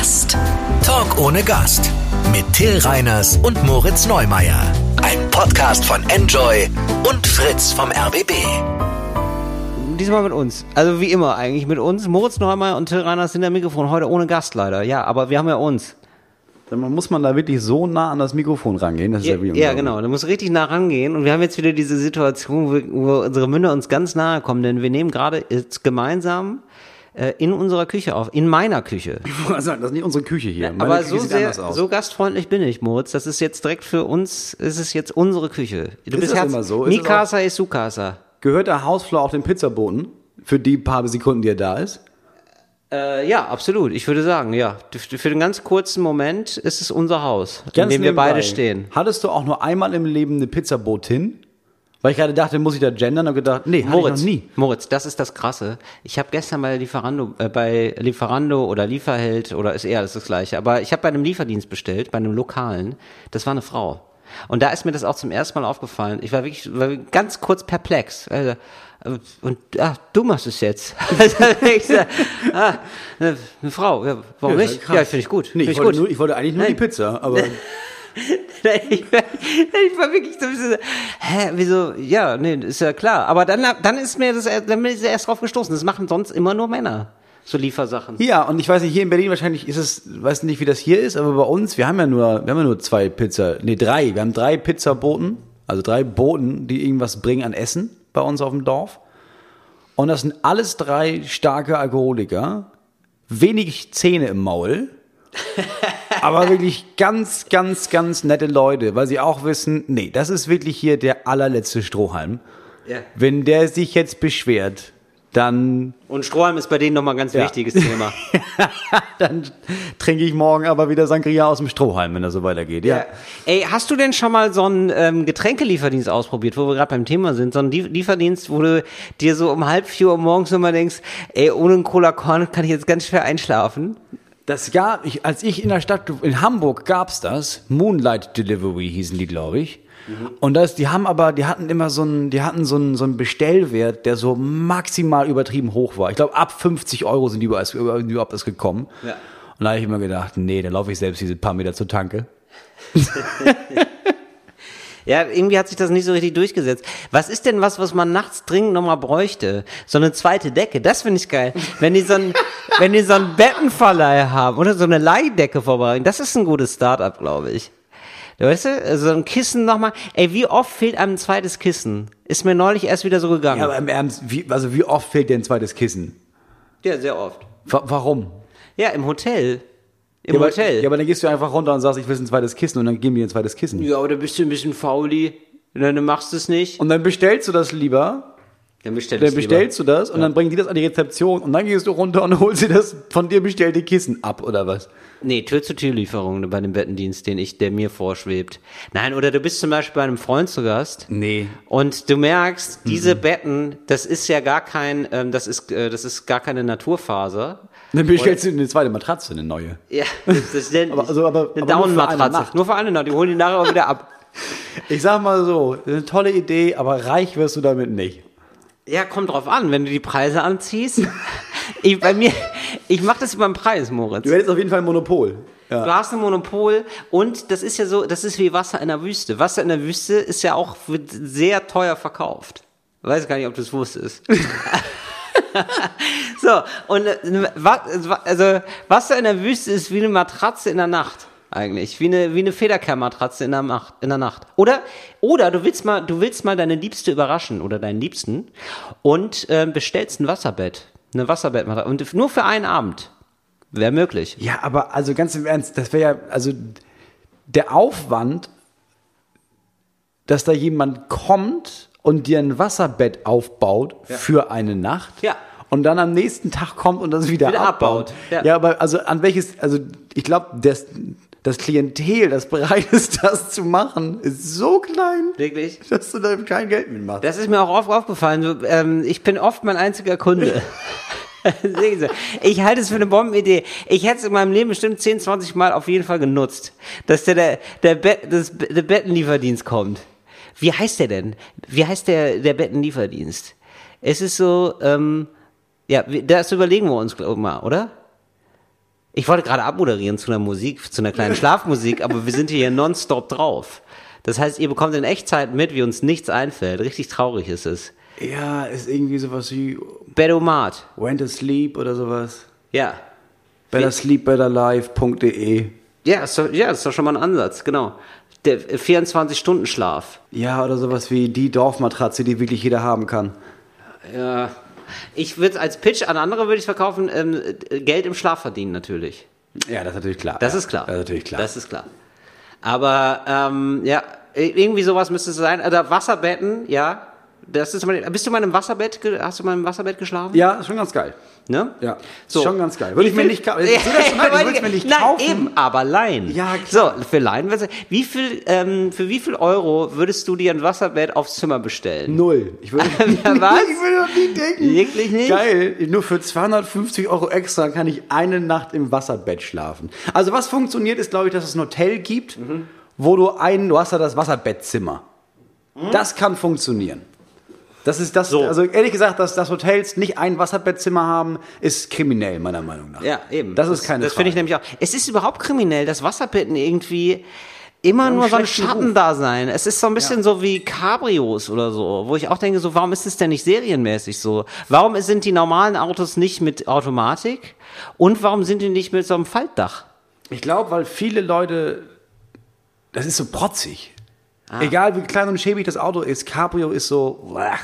Gast. Talk ohne Gast. Mit Till Reiners und Moritz Neumeier. Ein Podcast von Enjoy und Fritz vom RBB. Diesmal mit uns. Also wie immer eigentlich mit uns. Moritz Neumeier und Till Reiners sind der Mikrofon. Heute ohne Gast leider. Ja, aber wir haben ja uns. Dann muss man da wirklich so nah an das Mikrofon rangehen. Das ist ja, Ja, wie ja genau. Da muss richtig nah rangehen. Und wir haben jetzt wieder diese Situation, wo, wo unsere Münder uns ganz nahe kommen. Denn wir nehmen gerade jetzt gemeinsam äh, in unserer Küche auf. In meiner Küche. Also, das ist nicht unsere Küche hier. Meine Aber Küche so sehr, so gastfreundlich bin ich, Moritz. Das ist jetzt direkt für uns, ist es jetzt unsere Küche. Du Ist bist das immer so? Ist Mi casa su casa. Gehört der Hausflur auch dem Pizzaboten? Für die paar Sekunden, die er da ist? Äh, ja, absolut. Ich würde sagen, ja. Für den ganz kurzen Moment ist es unser Haus, in dem wir beide stehen. Hattest du auch nur einmal im Leben eine Pizzabotin? Weil ich gerade dachte, muss ich da gendern und gedacht, nee, Moritz, ich noch nie. Moritz, das ist das Krasse. Ich habe gestern bei Lieferando, äh, bei Lieferando oder Lieferheld oder ist eher das, das gleiche, aber ich habe bei einem Lieferdienst bestellt, bei einem lokalen. Das war eine Frau. Und da ist mir das auch zum ersten Mal aufgefallen. Ich war wirklich war ganz kurz perplex. Also, äh, und ach, du machst es jetzt. Also, ich sag, ah, eine, Frau. Ja, warum Ja, nicht? krass. Ja, finde ich gut. Nee, Find ich wollte, gut. nur, ich wollte eigentlich nur Nein. die Pizza, aber ich, war, ich war wirklich so, ein bisschen hä, wieso, ja, nee, ist ja klar. Aber dann, dann ist mir das, dann bin ich erst drauf gestoßen. Das machen sonst immer nur Männer. So Liefersachen. Ja, und ich weiß nicht, hier in Berlin wahrscheinlich ist es, weiß nicht, wie das hier ist, aber bei uns, wir haben ja nur, wir haben ja nur zwei Pizza, nee, drei. Wir haben drei Pizzaboten, also drei Boten, die irgendwas bringen an Essen bei uns auf dem Dorf. Und das sind alles drei starke Alkoholiker, wenig Zähne im Maul, aber wirklich ganz, ganz, ganz nette Leute, weil sie auch wissen, nee, das ist wirklich hier der allerletzte Strohhalm. Ja. Wenn der sich jetzt beschwert, dann Und Strohhalm ist bei denen nochmal ein ganz Ja. wichtiges Thema. Dann trinke ich morgen aber wieder Sangria aus dem Strohhalm, wenn das so weitergeht. Ja. Ey, hast du denn schon mal so einen ähm, Getränkelieferdienst ausprobiert, wo wir gerade beim Thema sind? So einen Lie- Lieferdienst, wo du dir so um halb vier Uhr morgens immer denkst, ey, ohne einen Cola Korn kann ich jetzt ganz schwer einschlafen. Das gab, ich, als ich in der Stadt, in Hamburg gab's das. Moonlight Delivery hießen die, glaube ich. Und das, die haben aber, die hatten immer so einen, die hatten so einen, so einen Bestellwert, der so maximal übertrieben hoch war. Ich glaube, ab 50 Euro sind die überhaupt überhaupt erst gekommen. Ja. Und da habe ich immer gedacht, nee, dann laufe ich selbst diese paar Meter zur Tanke. Ja, irgendwie hat sich das nicht so richtig durchgesetzt. Was ist denn was, was man nachts dringend nochmal bräuchte? So eine zweite Decke, das finde ich geil. Wenn die so ein, wenn die so einen Bettenverleih haben oder so eine Leihdecke vorbereiten, das ist ein gutes Start-up, glaube ich. Weißt du, so ein Kissen nochmal. Ey, wie oft fehlt einem ein zweites Kissen? Ist mir neulich erst wieder so gegangen. Ja, aber im Ernst, wie, also wie oft fehlt dir ein zweites Kissen? Ja, sehr oft. Wa warum? Ja, im Hotel. Im ja, aber, Hotel. Ja, aber dann gehst du einfach runter und sagst, ich will ein zweites Kissen und dann geben die dir ein zweites Kissen. Ja, aber da bist du ein bisschen fauli. Dann machst du es nicht. Und dann bestellst du das lieber, Dann bestell dann ich's lieber. bestellst du das und dann bringen die das an die Rezeption und dann gehst du runter und holst dir das von dir bestellte Kissen ab oder was? Nee, Tür-zu-Tür-Lieferung bei dem Bettendienst, den ich, der mir vorschwebt. Nein, oder du bist zum Beispiel bei einem Freund zu Gast. Nee. Und du merkst, diese Mhm. Betten, das ist ja gar kein, ähm, das ist, äh, das ist gar keine Naturfaser. Dann bestellst du eine zweite Matratze, eine neue. Ja, das ist Aber- also, aber- eine aber nur für eine. Nacht. Eine. Die holen die nachher auch wieder ab. Ich sag mal so, eine tolle Idee, aber reich wirst du damit nicht. Ja, kommt drauf an, wenn du die Preise anziehst. ich, bei mir, ich mache das über den Preis, Moritz. Du hättest auf jeden Fall ein Monopol. Ja. Du hast ein Monopol und das ist ja so, das ist wie Wasser in der Wüste. Wasser in der Wüste ist ja auch wird sehr teuer verkauft. Weiß gar nicht, ob du es wusstest. so, und äh, also Wasser in der Wüste ist wie eine Matratze in der Nacht. Eigentlich. Wie eine, wie eine Federkernmatratze in der Nacht, in der Nacht. Oder, oder du willst mal, du willst mal deine Liebste überraschen oder deinen Liebsten und ähm, bestellst ein Wasserbett. Eine Wasserbettmatratze. Und nur für einen Abend. Wäre möglich. Ja, aber also ganz im Ernst, das wäre ja, also der Aufwand, dass da jemand kommt und dir ein Wasserbett aufbaut für eine Nacht. Ja. Und dann am nächsten Tag kommt und das wieder, Wieder abbaut. abbaut, ja. Ja. aber also an welches, also ich glaube, das, das Klientel, das bereit ist, das zu machen, ist so klein, Wirklich? dass du da kein Geld mitmachst. Das ist mir auch oft aufgefallen. Ähm, ich bin oft mein einziger Kunde. Sehen Sie, ich halte es für eine Bombenidee. Ich hätte es in meinem Leben bestimmt 10, 20 Mal auf jeden Fall genutzt, dass der, der, der, Bett, das, der Bettenlieferdienst kommt. Wie heißt der denn? Wie heißt der, der Bettenlieferdienst? Es ist so, ähm, ja, das überlegen wir uns glaub ich, mal, oder? Ich wollte gerade abmoderieren zu einer Musik, zu einer kleinen Schlafmusik, aber wir sind hier nonstop drauf. Das heißt, ihr bekommt in Echtzeit mit, wie uns nichts einfällt. Richtig traurig ist es. Ja, ist irgendwie sowas wie Bedomat. When to Sleep oder sowas. Ja. Bettersleepbetterlife.de. Ja, ist doch, ja, ist doch schon mal ein Ansatz, genau. Der 24-Stunden-Schlaf. Ja, oder sowas wie die Dorfmatratze, die wirklich jeder haben kann. Ja. Ich würde als Pitch an andere würde ich verkaufen, ähm, Geld im Schlaf verdienen natürlich. Ja, das ist natürlich klar. Das ja, ist klar. Das ist natürlich klar. Das ist klar. Aber ähm, ja, irgendwie sowas müsste es sein. Oder Wasserbetten, ja. Das ist mal, bist du mal im Wasserbett? Hast du mal im Wasserbett geschlafen? ja, ist schon ganz geil. Ne? Ja, So. schon ganz geil. Würde ich mir nicht kaufen. Ja, Ich würde es mir nicht Nein, kaufen. eben, aber leihen. Ja, klar. So, für leihen. Wie viel, ähm, für wie viel Euro würdest du dir ein Wasserbett aufs Zimmer bestellen? Null. Ich würde, Was? ich würde doch nie denken. Wirklich nicht? Geil. Nur für 250 Euro extra kann ich eine Nacht im Wasserbett schlafen. Also was funktioniert, ist glaube ich, dass es ein Hotel gibt, wo du ein, du hast da das Wasserbettzimmer. Das kann funktionieren. Das ist das, So. also ehrlich gesagt, dass, dass Hotels nicht ein Wasserbettzimmer haben, ist kriminell, meiner Meinung nach. Ja, eben. Das ist keine Das finde ich nämlich auch. Es ist überhaupt kriminell, dass Wasserbetten irgendwie immer einen nur so ein Schatten da sein. Es ist so ein bisschen Ja. so wie Cabrios oder so, wo ich auch denke, so, warum ist es denn nicht serienmäßig so? Warum sind die normalen Autos nicht mit Automatik? Und warum sind die nicht mit so einem Faltdach? Ich glaube, weil viele Leute, das ist so protzig. Ah. Egal wie klein und schäbig das Auto ist, Cabrio ist so, blech.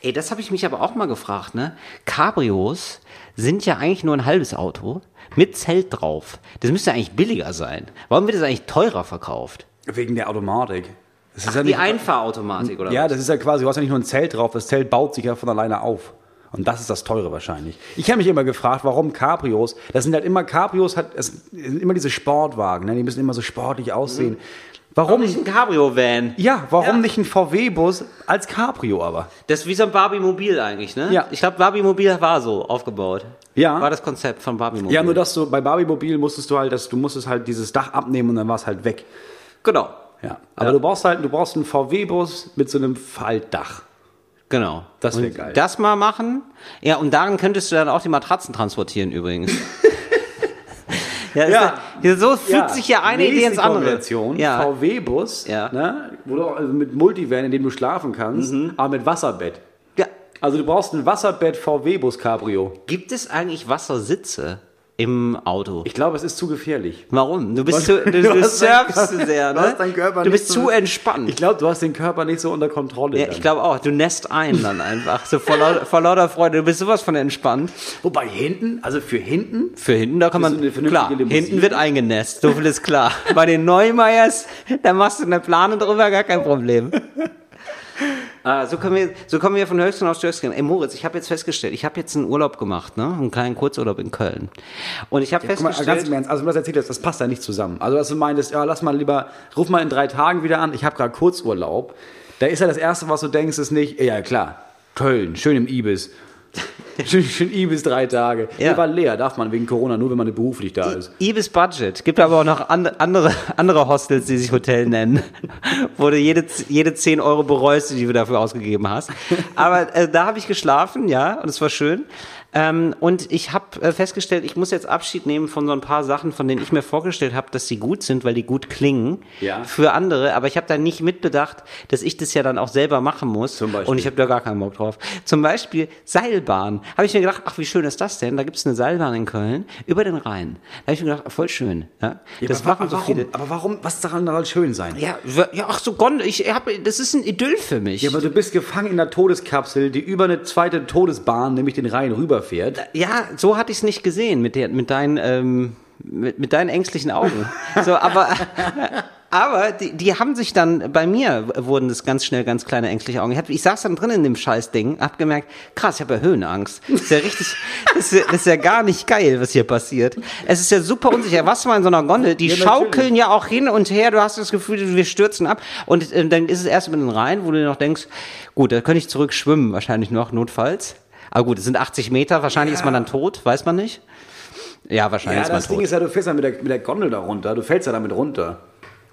Ey, das habe ich mich aber auch mal gefragt, ne? Cabrios sind ja eigentlich nur ein halbes Auto mit Zelt drauf. Das müsste eigentlich billiger sein. Warum wird das eigentlich teurer verkauft? wegen der Automatik. Das ist ja Die nicht, Einfahrautomatik oder ja, was? das ist ja quasi, du hast ja nicht nur ein Zelt drauf, das Zelt baut sich ja von alleine auf. Und das ist das Teure wahrscheinlich. Ich habe mich immer gefragt, warum Cabrios, das sind halt immer Cabrios, hat, es sind immer diese Sportwagen, ne? die müssen immer so sportlich aussehen. Warum, Nicht ein Cabrio-Van. ja, warum Ja. nicht ein VW-Bus als Cabrio aber? Das ist wie so ein Barbie-Mobil eigentlich, ne? Ja. Ich glaube, Barbie-Mobil war so aufgebaut. Ja. War das Konzept von Barbie-Mobil. Ja, nur dass du bei Barbie Mobil musstest du halt, dass du musstest halt dieses Dach abnehmen und dann war es halt weg. Genau. Ja. Aber Ja. du brauchst halt, du brauchst einen VW-Bus mit so einem Faltdach. Genau. Das wär Und geil. Das mal machen. Ja, und darin könntest du dann auch die Matratzen transportieren übrigens. ja, Ja. Ist, so fügt sich ja eine Idee ins andere. VW-Bus, Ja. ne, wo du, also mit Multivan, in dem du schlafen kannst, aber mit Wasserbett. ja. Also du brauchst ein Wasserbett VW-Bus Cabrio. Gibt es eigentlich Wassersitze im Auto? Ich glaube, es ist zu gefährlich. Warum? Du bist Was- zu, du, Du du surfst zu sehr, du ne? hast deinen Körper du bist so- zu entspannt. Ich glaube, du hast den Körper nicht so unter Kontrolle. ja, dann. ich glaube auch. Du nässt ein dann einfach. So vor, lauter, vor lauter Freude. Du bist sowas von entspannt. Wobei hinten, also für hinten, Für hinten, da kann man, klar, Limousine? hinten wird eingenässt, so viel ist klar. Bei den Neumeyers, da machst du eine Plane drüber, gar kein Problem. Ah, so, können wir, so kommen wir von Höchstgen auf Stöcksken. Ey Moritz, ich habe jetzt festgestellt, ich habe jetzt einen Urlaub gemacht, ne? einen kleinen Kurzurlaub in Köln. Und ich habe mal, festgestellt, ganz im Ernst, also was erzählt hast, das passt ja nicht zusammen. Also dass du meintest, ja, lass mal lieber, ruf mal in drei Tagen wieder an, ich habe gerade Kurzurlaub. Da ist ja das Erste, was du denkst, ist nicht, ja klar, Köln, schön im Ibis. schön, Ibis drei Tage. Ja. Der war leer, darf man wegen Corona, nur wenn man beruflich da ist. Ibis Budget. Gibt aber auch noch an, andere, andere Hostels, die sich Hotel nennen, wo du jede, jede 10 Euro bereust, die du dafür ausgegeben hast. Aber äh, da habe ich geschlafen, ja, und es war schön. Ähm, und ich habe äh, festgestellt, ich muss jetzt Abschied nehmen von so ein paar Sachen, von denen ich mir vorgestellt habe, dass sie gut sind, weil die gut klingen Ja. für andere. Aber ich habe da nicht mitbedacht, dass ich das ja dann auch selber machen muss. Zum Beispiel? Und ich habe da gar keinen Bock drauf. Zum Beispiel Seilbahn. Habe ich mir gedacht, ach, wie schön ist das denn? Da gibt es eine Seilbahn in Köln über den Rhein. Da habe ich mir gedacht, ach, voll schön. Ja? das aber, machen so warum, viele. aber warum, was daran soll schön sein? Ja, ja, ach so, Gondel, ich hab, das ist ein Idyll für mich. Ja, aber du bist gefangen in einer Todeskapsel, die über eine zweite Todesbahn, nämlich den Rhein, rüberfährt. Ja, so hatte ich es nicht gesehen mit, der, mit, deinen, ähm, mit, mit deinen ängstlichen Augen. So, aber aber die, die haben sich dann, bei mir wurden das ganz schnell ganz kleine ängstliche Augen. Ich, hab, ich saß dann drin in dem Scheißding, hab gemerkt, krass, ich habe ja Höhenangst. Das ist ja richtig, das ist, ja- das ist ja gar nicht geil, was hier passiert. Es ist ja super unsicher. Was mal in so einer Gondel? Die Ja, schaukeln ja auch hin und her. Du hast das Gefühl, wir stürzen ab. Und äh, dann ist es erst mit den Rhein, wo du dir noch denkst, gut, da könnte ich zurück schwimmen, wahrscheinlich noch, notfalls. Aber gut, es sind 80 Meter, wahrscheinlich ist man dann tot, weiß man nicht. Ja, wahrscheinlich Ja, ist man das Ding tot. ist ja, du fährst ja mit der, mit der Gondel da runter, du fällst ja damit runter.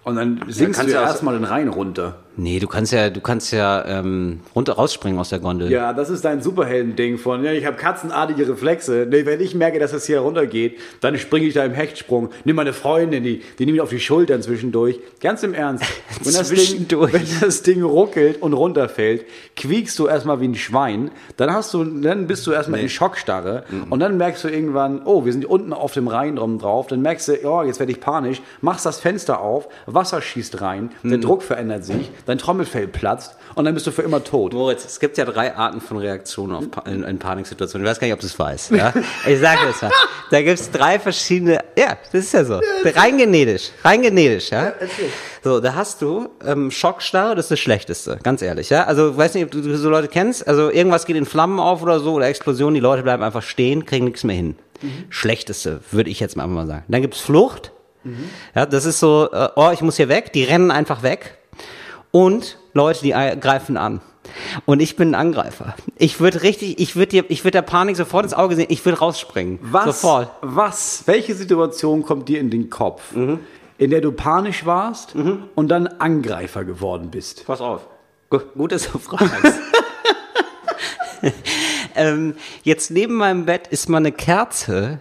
Und dann sinkst kannst du ja ja erstmal den Rhein runter. Nee, du kannst ja, du kannst ja ähm, runter rausspringen aus der Gondel. Ja, das ist dein Superhelden-Ding von, ja, ich habe katzenartige Reflexe. Nee, wenn ich merke, dass es hier runtergeht, dann springe ich da im Hechtsprung. Nimm meine Freundin, die, die nimmt mich auf die Schultern zwischendurch. Ganz im Ernst. Wenn das, Ding, wenn das Ding ruckelt und runterfällt, quiekst du erstmal wie ein Schwein. Dann hast du, dann bist du erstmal in Schockstarre. Und dann merkst du irgendwann, oh, wir sind unten auf dem Rhein drum drauf. Dann merkst du, oh, jetzt werde ich panisch. Machst das Fenster auf, Wasser schießt rein, der Druck verändert sich, dein Trommelfell platzt und dann bist du für immer tot. Moritz, es gibt ja drei Arten von Reaktionen auf pa in, in Paniksituationen. Ich weiß gar nicht, ob du es weißt. Ja? Ich sage es mal. Da gibt es drei verschiedene. Ja, das ist ja so. Rein genetisch. Rein genetisch, ja. So, da hast du ähm, Schockstarre, das ist das Schlechteste, ganz ehrlich, ja. Also, weiß nicht, ob du so Leute kennst. Also, irgendwas geht in Flammen auf oder so oder Explosion, die Leute bleiben einfach stehen, kriegen nichts mehr hin. Schlechteste, würde ich jetzt mal einfach mal sagen. Dann gibt's Flucht. Ja, das ist so, äh, oh, ich muss hier weg. Die rennen einfach weg. Und Leute, die ei- greifen an. Und ich bin ein Angreifer. Ich würde richtig, ich würde dir, ich würde der Panik sofort ins Auge sehen, ich würde rausspringen. Was, Sofort. was, welche Situation kommt dir in den Kopf, in der du panisch warst und dann Angreifer geworden bist? Pass auf. Gut, dass du fragst. ähm, jetzt neben meinem Bett ist mal eine Kerze.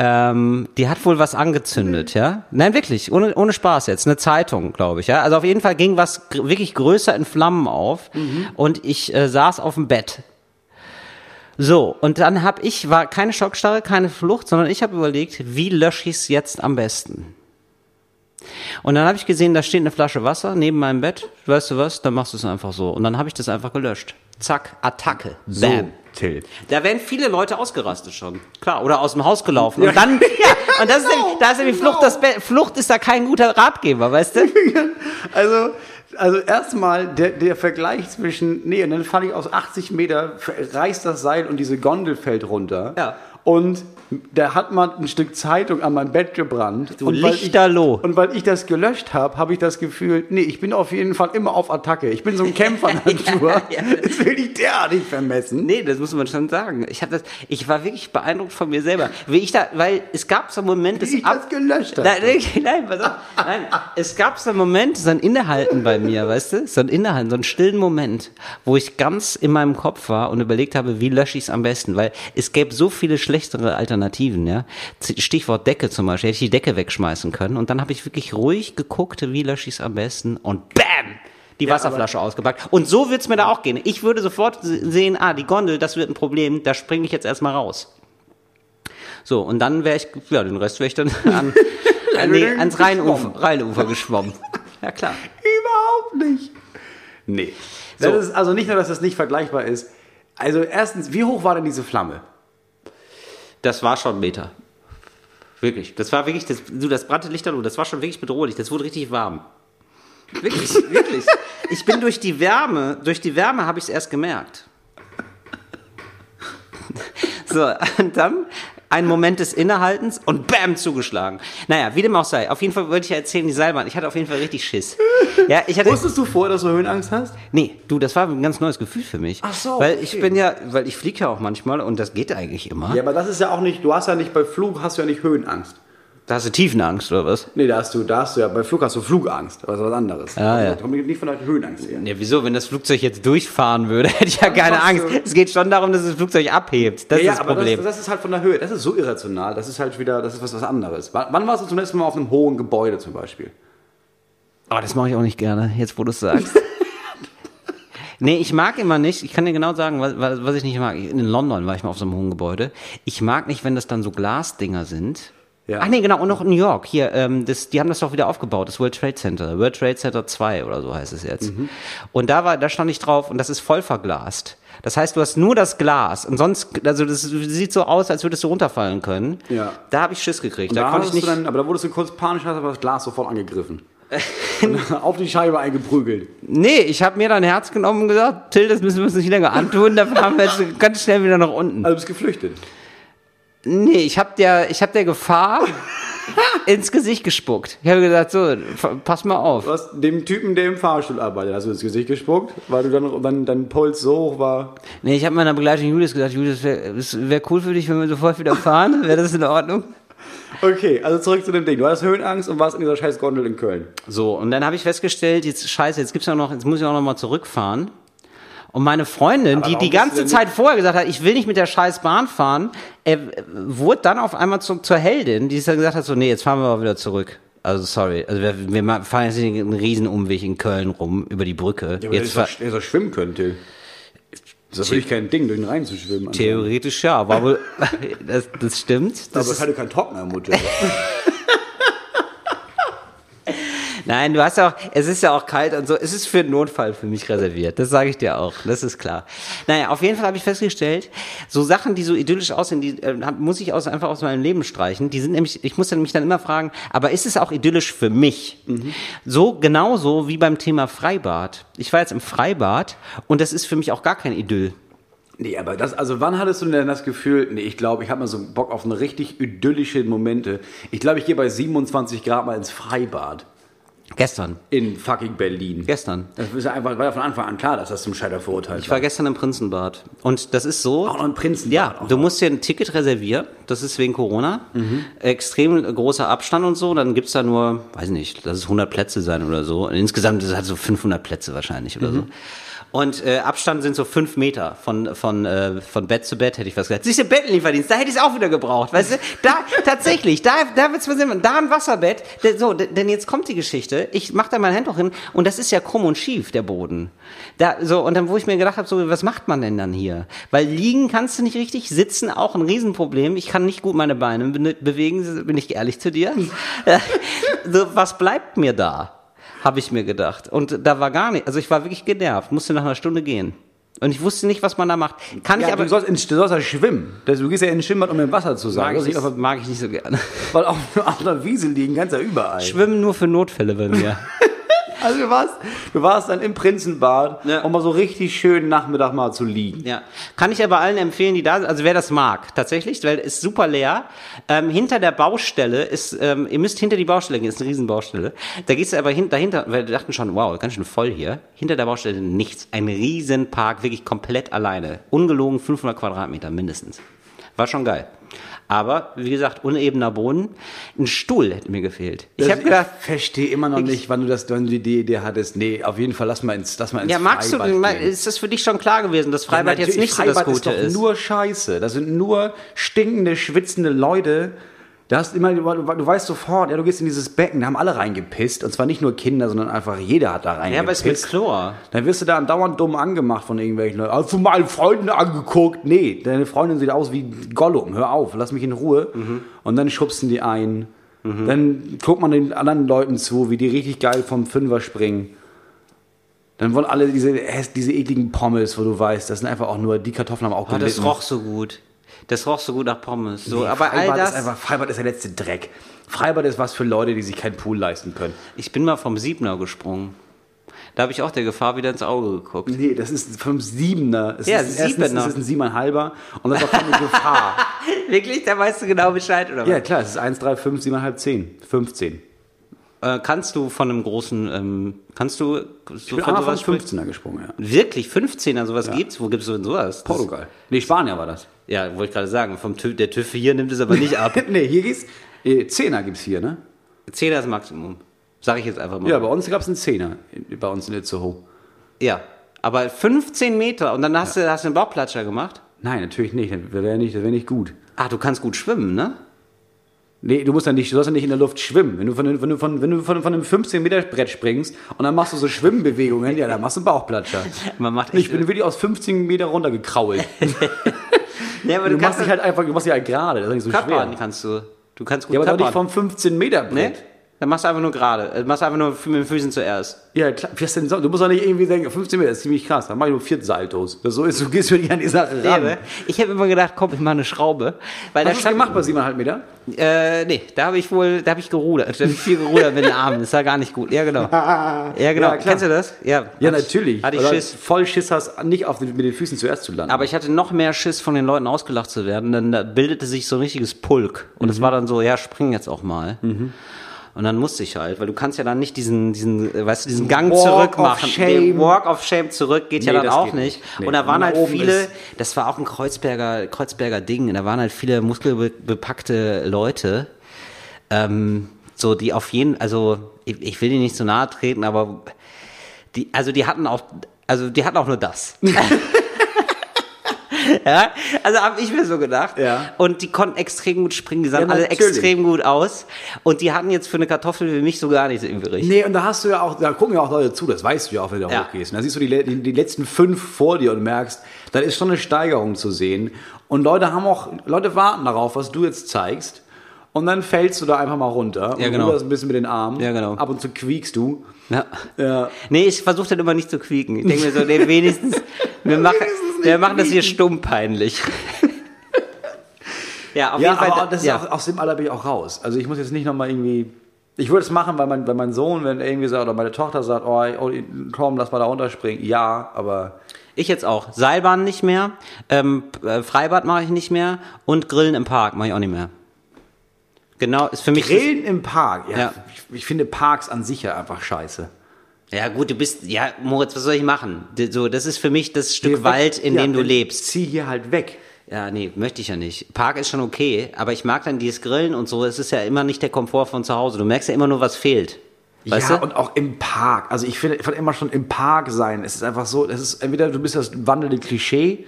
Ähm, die hat wohl was angezündet, ja? Nein, wirklich, ohne, ohne Spaß jetzt. Eine Zeitung, glaube ich, ja? Also auf jeden Fall ging was gr- wirklich größer in Flammen auf und ich äh, saß auf dem Bett. So, und dann habe ich, war keine Schockstarre, keine Flucht, sondern ich habe überlegt, wie lösche ich es jetzt am besten? Und dann habe ich gesehen, da steht eine Flasche Wasser neben meinem Bett. Weißt du was? Dann machst du es einfach so. Und dann habe ich das einfach gelöscht. Zack, Attacke. Bam. Till. Da wären viele Leute ausgerastet schon. Klar, oder aus dem Haus gelaufen. Und dann, ja, und das ist, nämlich- da ist nämlich Flucht, das Be Flucht ist da kein guter Ratgeber, weißt du? Also, also erstmal der, der Vergleich zwischen, nee, und dann falle ich aus 80 Meter, reißt das Seil und diese Gondel fällt runter. Ja. Und da hat man ein Stück Zeitung an mein Bett gebrannt. Du und weil Lichterloh. Ich, und weil ich das gelöscht habe, habe ich das Gefühl, nee, ich bin auf jeden Fall immer auf Attacke. Ich bin so ein Kämpfer Natur. Ja. Das will ich derartig vermessen. Nee, das muss man schon sagen. Ich habe das, ich war wirklich beeindruckt von mir selber. Wie ich da, weil es gab so einen Moment Wie ich das gelöscht habe. Nein, nein, nein, pass auf. nein, es gab so einen Moment, so ein Innehalten bei mir, weißt du? So ein Innehalten, so einen stillen Moment, wo ich ganz in meinem Kopf war und überlegt habe, wie lösche ich es am besten, weil es gäbe so viele schlechtere Alternativen, ja. Stichwort Decke zum Beispiel, hätte ich die Decke wegschmeißen können und dann habe ich wirklich ruhig geguckt, wie lösche ich es am besten und BAM! Die Wasserflasche ausgepackt. Und so wird's mir da auch gehen. Ich würde sofort se- sehen, ah, die Gondel, das wird ein Problem, da springe ich jetzt erstmal raus. So, und dann wäre ich, ja, den Rest wäre ich dann an, an nee, ans Rheinufer, Rheinufer geschwommen. Ja, klar. Überhaupt nicht. Nee. Das So. ist also nicht nur, dass das nicht vergleichbar ist. Also erstens, wie hoch war denn diese Flamme? Das war schon Meter. Wirklich. Das war wirklich, das, du, das brannte Lichterloh, das war schon wirklich bedrohlich. Das wurde richtig warm. Wirklich, wirklich. Ich bin durch die Wärme, durch die Wärme habe ich es erst gemerkt. So, und dann ein Moment des Innehaltens und bam, zugeschlagen. Naja, wie dem auch sei. Auf jeden Fall wollte ich ja erzählen, die Seilbahn. Ich hatte auf jeden Fall richtig Schiss. Ja, ich hatte, Wusstest du vorher, dass du Höhenangst hast? Nee, du, das war ein ganz neues Gefühl für mich. Ach so, Weil okay. ich bin ja, weil ich fliege ja auch manchmal und das geht eigentlich immer. Ja, aber das ist ja auch nicht, du hast ja nicht bei Flug, hast du ja nicht Höhenangst. Da hast du Tiefenangst oder was? Nee, da hast du, da hast du ja, bei Flug hast du Flugangst, aber das ist was anderes. Ah, ja. Da kommt nicht von der Höhenangst her. Ja, wieso? Wenn das Flugzeug jetzt durchfahren würde, hätte ich ja keine Angst. Es geht schon darum, dass das Flugzeug abhebt. Das ja, ist das aber Problem. Das, das ist halt von der Höhe, das ist so irrational, das ist halt wieder, das ist was, was anderes. Wann, wann warst du zum letzten Mal auf einem hohen Gebäude zum Beispiel? oh, das mache ich auch nicht gerne, jetzt wo du es sagst. nee, ich mag immer nicht, ich kann dir genau sagen, was, was was ich nicht mag. In London war ich mal auf so einem hohen Gebäude. Ich mag nicht, wenn das dann so Glasdinger sind. Ja. Ach nee, genau, und noch in New York. Hier, ähm, das, die haben das doch wieder aufgebaut, das World Trade Center. World Trade Center 2 oder so heißt es jetzt. Mhm. Und da war, da stand ich drauf und das ist voll verglast. Das heißt, du hast nur das Glas und sonst, also das sieht so aus, als würdest du runterfallen können. Ja. Da habe ich Schiss gekriegt. Da Da, konnte ich nicht. dann, aber da wurdest du kurz panisch, hast aber das Glas sofort angegriffen. Auf die Scheibe eingeprügelt. Nee, ich habe mir dann Herz genommen und gesagt, Till, das müssen wir uns nicht länger antun, da fahren wir jetzt ganz schnell wieder nach unten. Also du bist geflüchtet. Nee, ich habe der, ich hab der Gefahr ins Gesicht gespuckt. Ich habe gesagt, so, pass mal auf. Du hast dem Typen, der im Fahrstuhl arbeitet, hast du ins Gesicht gespuckt, weil du dann, dann dein Puls so hoch war. Nee, ich habe meiner Begleitung Julius gesagt, Julius, wäre wär cool für dich, wenn wir sofort wieder fahren. Wäre das in Ordnung? Okay, also zurück zu dem Ding. Du hast Höhenangst und warst in dieser scheiß Gondel in Köln. So, und dann habe ich festgestellt, jetzt scheiße, jetzt gibt's ja noch, jetzt muss ich auch noch mal zurückfahren. Und meine Freundin, die die ganze Zeit vorher gesagt hat, ich will nicht mit der scheiß Bahn fahren, äh, wurde dann auf einmal zu, zur Heldin, die dann gesagt hat, so, nee, jetzt fahren wir aber wieder zurück. Also sorry, also wir, wir fahren jetzt nicht einen riesen Umweg in Köln rum über die Brücke. jetzt fahr- er soll schwimmen können, Till. Das ist natürlich kein Ding, durch den Rhein zu schwimmen. theoretisch ja, aber das, das stimmt. Das Aber ist, keine kein Trockner, Mutter. Nein, du hast ja auch, es ist ja auch kalt und so, es ist für einen Notfall für mich reserviert, das sage ich dir auch, das ist klar. Naja, auf jeden Fall habe ich festgestellt, so Sachen, die so idyllisch aussehen, die äh, muss ich aus, einfach aus meinem Leben streichen, die sind nämlich, ich muss dann mich dann immer fragen, aber ist es auch idyllisch für mich? So genauso wie beim Thema Freibad. Ich war jetzt im Freibad und das ist für mich auch gar kein Idyll. Nee, aber das, also wann hattest du denn das Gefühl, nee, ich glaube, ich habe mal so Bock auf eine richtig idyllische Momente. Ich glaube, ich gehe bei 27 Grad mal ins Freibad. Gestern, In fucking Berlin. gestern. Das ist ja einfach, war ja von Anfang an klar, dass das zum Scheiter verurteilt Ich war gestern im Prinzenbad und das ist so. Auch noch im Prinzenbad. Ja, du noch. musst dir ein Ticket reservieren, das ist wegen Corona. Extrem großer Abstand und so, dann gibt's da nur, weiß nicht, lass es 100 Plätze sein oder so. Und insgesamt ist es halt so 500 Plätze wahrscheinlich oder so. Und äh, Abstand sind so fünf Meter von, von, äh, von Bett zu Bett, hätte ich was gesagt. Siehst du, Bettenlieferdienst, da hätte ich es auch wieder gebraucht, weißt du? Da, tatsächlich, da, da wird's mir Sinn, da ein Wasserbett, so, denn jetzt kommt die Geschichte, ich mach da mein Handtuch hin und das ist ja krumm und schief, der Boden. Da, so, und dann, wo ich mir gedacht habe, so, was macht man denn dann hier? Weil liegen kannst du nicht richtig, sitzen auch ein Riesenproblem, ich kann nicht gut meine Beine be bewegen, bin ich ehrlich zu dir. so, was bleibt mir da? Habe ich mir gedacht. Und da war gar nicht, also ich war wirklich genervt, musste nach einer Stunde gehen. Und ich wusste nicht, was man da macht. Kann ich Ja, aber. du sollst, ins, du sollst ja schwimmen. Du gehst ja in den Schwimmbad, um im Wasser zu sein. mag, ich nicht mag ich nicht so gerne. weil auf, auf einer Wiese liegen kannst ja überall. Schwimmen nur für Notfälle bei mir. Also du warst, du warst dann im Prinzenbad, Ja. um mal so richtig schön Nachmittag mal zu liegen. Ja, kann ich aber allen empfehlen, die da sind, also wer das mag, tatsächlich, weil es ist super leer. Ähm, hinter der Baustelle ist, ähm, ihr müsst hinter die Baustelle gehen, ist eine Riesenbaustelle. Da gehst du aber hin, dahinter, weil wir dachten schon, wow, ganz schön voll hier. Hinter der Baustelle nichts, ein Riesenpark, wirklich komplett alleine. Ungelogen 500 Quadratmeter mindestens. War schon geil. Aber, wie gesagt, unebener Boden. Ein Stuhl hätte mir gefehlt. Ich habe gedacht, verstehe immer noch nicht, wann du das, wann du die Idee hattest. Nee, auf jeden Fall lass mal ins, lass mal ins ja, magst du, Freibad gehen. ist das für dich schon klar gewesen, dass Freibad Ja, jetzt nicht natürlich, so das Freibad Gute ist. Doch ist? nur Scheiße. Das sind nur stinkende, schwitzende Leute. Da hast immer, du, weißt sofort, ja, du gehst in dieses Becken, da haben alle reingepisst. Und zwar nicht nur Kinder, sondern einfach jeder hat da reingepisst. ja, aber es ist mit Chlor. Dann wirst du da andauernd dumm angemacht von irgendwelchen Leuten. Hast du mal Freunden angeguckt? Nee, deine Freundin sieht aus wie Gollum. Hör auf, lass mich in Ruhe. Und dann schubsen die ein. Dann guckt man den anderen Leuten zu, wie die richtig geil vom Fünfer springen. Dann wollen alle diese, diese ekligen Pommes, wo du weißt, das sind einfach auch nur, die Kartoffeln haben auch Oh, das gelitten. roch so gut. Das roch so gut nach Pommes. So, Nee, aber all Freibad das. ist einfach, Freibad ist der letzte Dreck. Freibad ist was für Leute, die sich keinen Pool leisten können. ich bin mal vom Siebner gesprungen. Da habe ich auch der Gefahr wieder ins Auge geguckt. Nee, das ist vom Siebener. Es Ja, ist, erstens, Siebener. Das ist ein Siebeneinhalber und das ist auch keine Gefahr. Wirklich? Da weißt du genau Bescheid, oder was? Ja, klar, es ist 1, 3, 5, 7,5, 10. 15. Äh, kannst du von einem großen, ähm, kannst du, Ich so bin von sowas von sprechen? 15er gesprungen, ja. Wirklich? 15er, sowas gibt's? Wo gibt's denn sowas? Das- Portugal. Nee, Spanier war das. Ja, wollte ich gerade sagen. Vom TÜV, der TÜV hier nimmt es aber nicht ab. nee, hier geht's. äh, Zehner gibt's hier, ne? 10er ist Maximum. Sag ich jetzt einfach mal. Ja, bei uns gab's einen Zehner. in- Bei uns in Itzehoe. Ja. Aber 15 Meter und dann hast, du, hast du einen Bauchplatscher gemacht? Nein, natürlich nicht. Das wäre nicht, das wär nicht gut. Ah, du kannst gut schwimmen, ne? Nee, du musst ja nicht, du sollst ja nicht in der Luft schwimmen. Wenn du von, wenn du von, wenn du von, von einem 15 Meter Brett springst und dann machst du so Schwimmbewegungen, ja, dann machst du einen Bauchplatscher. Man macht Ich bin wirklich aus 15 Meter runtergekrault. ja, aber Du machst dich halt einfach, du machst dich halt gerade, das ist nicht so schwer. kannst du. Du kannst gut Ja, aber nicht vom 15 Meter Ne? Brett. Dann machst du einfach nur gerade. Äh, Machst einfach nur mit den Füßen zuerst. Ja, klar. Du musst doch nicht irgendwie denken, 15 Meter ist ziemlich krass. Dann mach ich nur vier Saltos. Das so ist, du gehst wirklich an die Sache ran. Ehre. Ich habe immer gedacht, komm, ich mache eine Schraube. Weil Hast du das gemacht bei 7,5 Meter? Äh, nee, da habe ich wohl, da habe ich gerudert. Da habe ich viel gerudert mit den Armen. Das war gar nicht gut. Ja, genau. Ja, genau. Ja. Kennst du das? Ja. Ja, natürlich. Hatte ich Oder Schiss. voll Schiss hast, nicht auf den, mit den Füßen zuerst zu landen. Aber ich hatte noch mehr Schiss, von den Leuten ausgelacht zu werden. Dann da bildete sich so ein richtiges Pulk. Und es war dann so, ja, spring jetzt auch mal. Und dann musste ich halt, weil du kannst ja dann nicht diesen, diesen, äh, weißt du, diesen Gang Walk zurück of machen. Shame. Den Walk of Shame zurück geht ja Nee, dann das auch nicht. Nee. Und da waren halt viele, ist- das war auch ein Kreuzberger, Kreuzberger Ding. Da waren halt viele muskelbepackte Leute, ähm, so die auf jeden, also ich, ich will die nicht so nahe treten, aber die, also die hatten auch, also die hatten auch nur das. ja, also habe ich mir so gedacht. Ja. Und die konnten extrem gut springen, die sahen Ja, alle extrem gut aus. Und die hatten jetzt für eine Kartoffel wie mich so gar nichts übrig. Nee, und da hast du ja auch, da gucken ja auch Leute zu, das weißt du ja auch, wenn du Ja. hochgehst. Und da siehst du die, die, die letzten fünf vor dir und merkst, da ist schon eine Steigerung zu sehen. Und Leute haben auch, Leute warten darauf, was du jetzt zeigst. Und dann fällst du da einfach mal runter Ja, und genau. ruderst ein bisschen mit den Armen. Ja, genau. Ab und zu quiekst du. Ja. Ja. Nee, ich versuche dann immer nicht zu quieken. Ich denke mir so, nee, wenigstens, wir machen, wir machen das hier stumm peinlich. ja, auf Ja, jeden Fall. aber das ist ja. auch, aus dem Alter bin ich auch raus. Also ich muss jetzt nicht nochmal irgendwie. Ich würde es machen, weil mein, weil mein Sohn, wenn er irgendwie sagt, oder meine Tochter sagt, oh, oh komm, lass mal da runterspringen. Ja, aber Ich jetzt auch. Seilbahn nicht mehr, ähm, äh, Freibad mache ich nicht mehr und Grillen im Park mache ich auch nicht mehr. Genau, ist für mich. Grillen im Park. Ja, Ja. Ich, ich finde Parks an sich ja einfach scheiße. Ja gut, du bist, ja Moritz, was soll ich machen? So, das ist für mich das Stück. Wald, in Ja, dem du dann lebst. Zieh hier halt weg. Ja, nee, möchte ich ja nicht. Park ist schon okay, aber ich mag dann dieses Grillen und so. Es ist ja immer nicht der Komfort von zu Hause. Du merkst ja immer nur, was fehlt. Weißt ja, du? und auch im Park. Also ich finde, ich fand immer schon im Park sein. Es ist einfach so, es ist entweder du bist das wandelnde Klischee.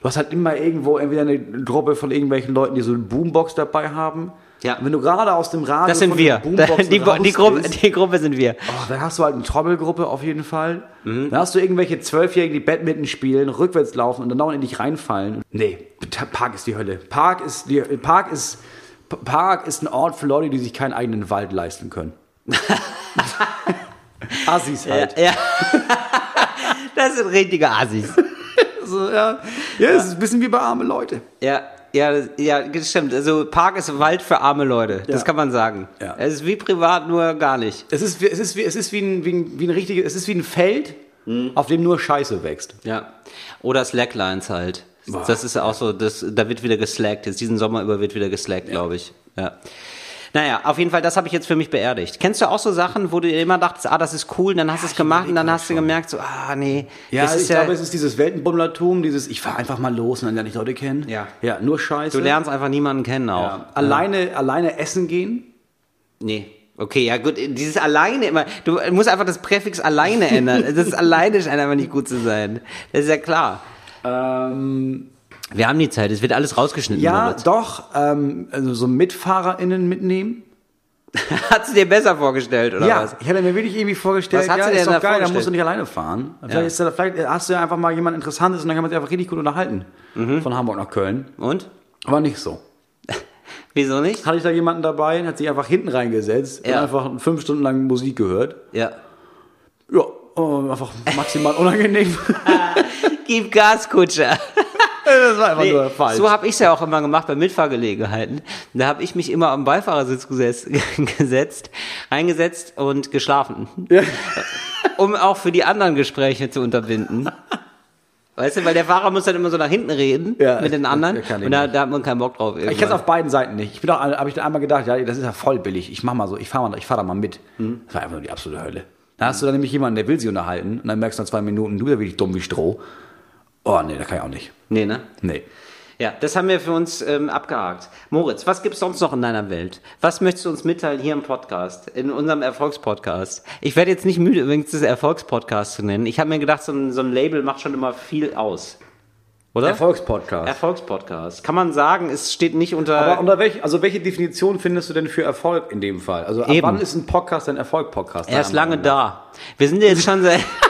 Du hast halt immer irgendwo entweder eine Gruppe von irgendwelchen Leuten, die so eine Boombox dabei haben. Ja. Wenn du gerade aus dem Radio Das sind wir. Die, die, Gruppe, bist, die Gruppe sind wir. Oh, dann hast du halt eine Trommelgruppe auf jeden Fall. Mhm. Dann hast du irgendwelche Zwölfjährigen, die Badminton spielen, rückwärts laufen und dann dauernd in dich reinfallen. Nee, Park ist die Hölle. Park ist, die, Park ist, Park ist ein Ort für Leute, die sich keinen eigenen Wald leisten können. Assis halt. Ja. das sind richtige Assis. Also, ja, ja, es ist ein bisschen wie bei arme Leute. Ja, ja, ja, stimmt. Also Park ist Wald für arme Leute. Das Ja. kann man sagen. Ja. Es ist wie privat, nur gar nicht. Es ist, wie- es ist, es ist wie ein, wie ein, wie ein richtiges, es ist wie ein Feld, auf dem nur Scheiße wächst. Ja. Oder Slacklines halt. Boah. Das ist ja auch so, das, da wird wieder geslackt. Jetzt diesen Sommer über wird wieder geslackt, glaube ich. Ja. Naja, auf jeden Fall, das habe ich jetzt für mich beerdigt. Kennst du auch so Sachen, wo du immer dachtest, ah, das ist cool, und dann hast du es gemacht und dann hast du gemerkt, so, ah, nee. Ja, das ich ist ja, glaube, es ist dieses Weltenbummlertum, dieses, ich fahre einfach mal los und dann lerne ich Leute kennen. Ja. Ja, nur Scheiße. du lernst einfach niemanden kennen auch. ja. alleine, alleine essen gehen. Nee. Okay, ja gut, dieses alleine immer, du musst einfach das Präfix alleine ändern. Das alleine scheint einfach nicht gut zu sein. Das ist ja klar. Ähm, Wir haben die Zeit, es wird alles rausgeschnitten. ja, Moritz. doch, ähm, also so MitfahrerInnen mitnehmen. Hast du dir besser vorgestellt, oder ja, was? ich hätte mir wirklich irgendwie vorgestellt, Was hast ja, dir ist denn doch da geil, dann vorgestellt? musst du nicht alleine fahren. Vielleicht, ist da, vielleicht hast du ja einfach mal jemand Interessantes und dann kann man sich einfach richtig gut unterhalten. Mhm. Von Hamburg nach Köln. Und? Aber nicht so. Wieso nicht? Hatte ich da jemanden dabei und hat sich einfach hinten reingesetzt Ja. und einfach fünf Stunden lang Musik gehört. Ja. Ja, äh, einfach maximal unangenehm. Gib Gas, Kutscher. das war einfach Nee, nur falsch. so habe ich es ja auch immer gemacht bei Mitfahrgelegenheiten. Da habe ich mich immer am Beifahrersitz gesetzt, gesetzt, reingesetzt und geschlafen. Ja. Um auch für die anderen Gespräche zu unterbinden. Weißt du, weil der Fahrer muss dann immer so nach hinten reden Ja, mit den anderen kann und da, da hat man keinen Bock drauf. Ich kenne es irgendwann. auf beiden Seiten nicht. Ich bin auch, habe ich dann einmal gedacht, ja, das ist ja voll billig. Ich mach mal so, ich fahre mal, ich fahre da mal mit. Das war einfach nur die absolute Hölle. Da hast du dann nämlich jemanden, der will sich unterhalten und dann merkst du nach zwei Minuten, du bist ja wirklich dumm wie Stroh. Oh nee, da kann ich auch nicht. Nee, ne? Nee. Ja, das haben wir für uns ähm, abgehakt. Moritz, was gibt's sonst noch in deiner Welt? Was möchtest du uns mitteilen hier im Podcast, in unserem Erfolgspodcast? Ich werde jetzt nicht müde, übrigens das Erfolgspodcast zu nennen. Ich habe mir gedacht, so ein, so ein Label macht schon immer viel aus. Oder? Erfolgspodcast. Erfolgspodcast. Kann man sagen, es steht nicht unter. Aber unter welch, also welche Definition findest du denn für Erfolg in dem Fall? Also ab Eben. wann ist ein Podcast ein Erfolg-Podcast? er ist lange da. Wir sind jetzt schon seit.